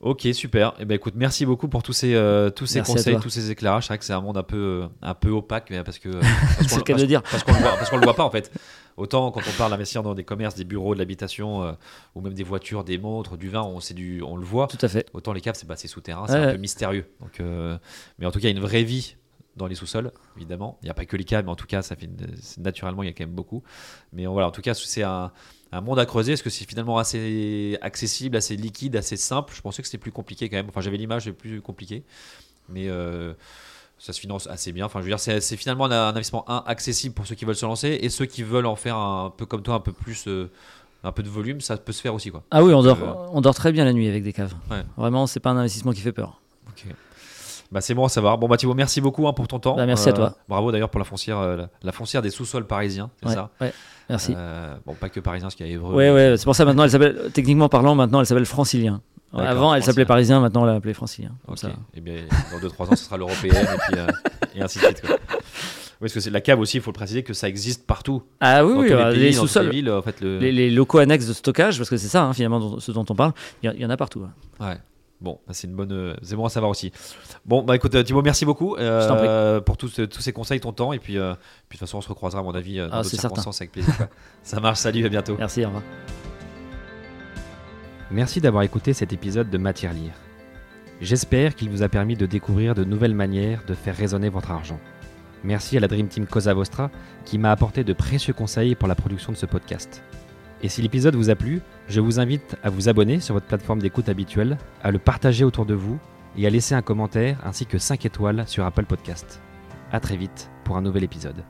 [SPEAKER 1] Ok, super. Eh ben, écoute, merci beaucoup pour tous ces, tous ces
[SPEAKER 2] Merci
[SPEAKER 1] conseils, tous ces éclairages. C'est vrai que c'est un monde un peu, un peu opaque, mais parce que. parce qu'on-
[SPEAKER 2] le dire.
[SPEAKER 1] Parce qu'on le voit, parce qu'on le voit pas en fait. Autant quand on parle d'investir dans des commerces, des bureaux, de l'habitation, euh, ou même des voitures, des montres, du vin, on, du, on le voit.
[SPEAKER 2] Tout à fait.
[SPEAKER 1] Autant les caves, c'est bah, c'est souterrain, c'est
[SPEAKER 2] Ouais,
[SPEAKER 1] un
[SPEAKER 2] ouais.
[SPEAKER 1] peu mystérieux. Donc, euh, mais en tout cas, il y a une vraie vie dans les sous-sols, évidemment. Il n'y a pas que les caves, mais en tout cas, ça fait une- naturellement, il y a quand même beaucoup. Mais voilà, en tout cas, c'est un, un monde à creuser. Est-ce que c'est finalement assez accessible, assez liquide, assez simple? Je pensais que c'était plus compliqué quand même. Enfin, j'avais l'image de plus compliqué. Mais euh, ça se finance assez bien. Enfin, je veux dire, c'est finalement un, un investissement un, accessible pour ceux qui veulent se lancer et ceux qui veulent en faire un, peu comme toi, un peu plus. euh, un peu de volume, ça peut se faire aussi. Quoi.
[SPEAKER 2] Ah oui, on dort,
[SPEAKER 1] Euh,
[SPEAKER 2] on dort très bien la nuit avec des caves.
[SPEAKER 1] Ouais.
[SPEAKER 2] Vraiment, c'est pas un investissement qui fait peur.
[SPEAKER 1] Ok. Bah, c'est bon à savoir. Bon, bah, Thibaut, merci beaucoup hein, pour ton temps.
[SPEAKER 2] Bah, merci à toi.
[SPEAKER 1] Bravo d'ailleurs pour la foncière, euh, la, foncière des sous-sols parisiens, c'est
[SPEAKER 2] Ouais,
[SPEAKER 1] ça
[SPEAKER 2] ouais, merci.
[SPEAKER 1] Euh, Bon, pas que parisien, parce qu'il y a Évreux.
[SPEAKER 2] Ouais, ouais, c'est pour ça maintenant, elle s'appelle, techniquement parlant, maintenant elle s'appelle Francilien. Avant, elle s'appelait. Parisien, maintenant on l'a appelée Francilien. Comme
[SPEAKER 1] Ok.
[SPEAKER 2] ça.
[SPEAKER 1] Et bien, dans 2-3 ans, ce sera l'européenne et puis euh, et ainsi de suite. quoi. Oui, parce que c'est la cave aussi, il faut le préciser que ça existe partout.
[SPEAKER 2] Ah oui, oui, euh,
[SPEAKER 1] les
[SPEAKER 2] les,
[SPEAKER 1] pays,
[SPEAKER 2] sous-sols,
[SPEAKER 1] les villes, en fait. Le...
[SPEAKER 2] les, les locaux annexes de stockage, parce que c'est ça, hein, finalement, dont- ce dont on parle, il y, y en a partout. hein.
[SPEAKER 1] Ouais. Bon, bah, c'est une bonne, euh, c'est bon à savoir aussi. Bon, bah écoute, euh, Thibaut, merci beaucoup euh, pour tous, tous ces conseils, ton temps, et puis, euh, puis de toute façon, on se recroisera à mon avis dans
[SPEAKER 2] Ah,
[SPEAKER 1] d'autres
[SPEAKER 2] c'est certain.
[SPEAKER 1] circonstances avec plaisir. Ça marche, salut, à bientôt.
[SPEAKER 2] Merci, au revoir.
[SPEAKER 3] Merci d'avoir écouté cet épisode de Matière Lire. J'espère qu'il vous a permis de découvrir de nouvelles manières de faire résonner votre argent. Merci à la Dream Team Cosa Vostra qui m'a apporté de précieux conseils pour la production de ce podcast. Et si l'épisode vous a plu, je vous invite à vous abonner sur votre plateforme d'écoute habituelle, à le partager autour de vous et à laisser un commentaire ainsi que 5 étoiles sur Apple Podcast. A très vite pour un nouvel épisode.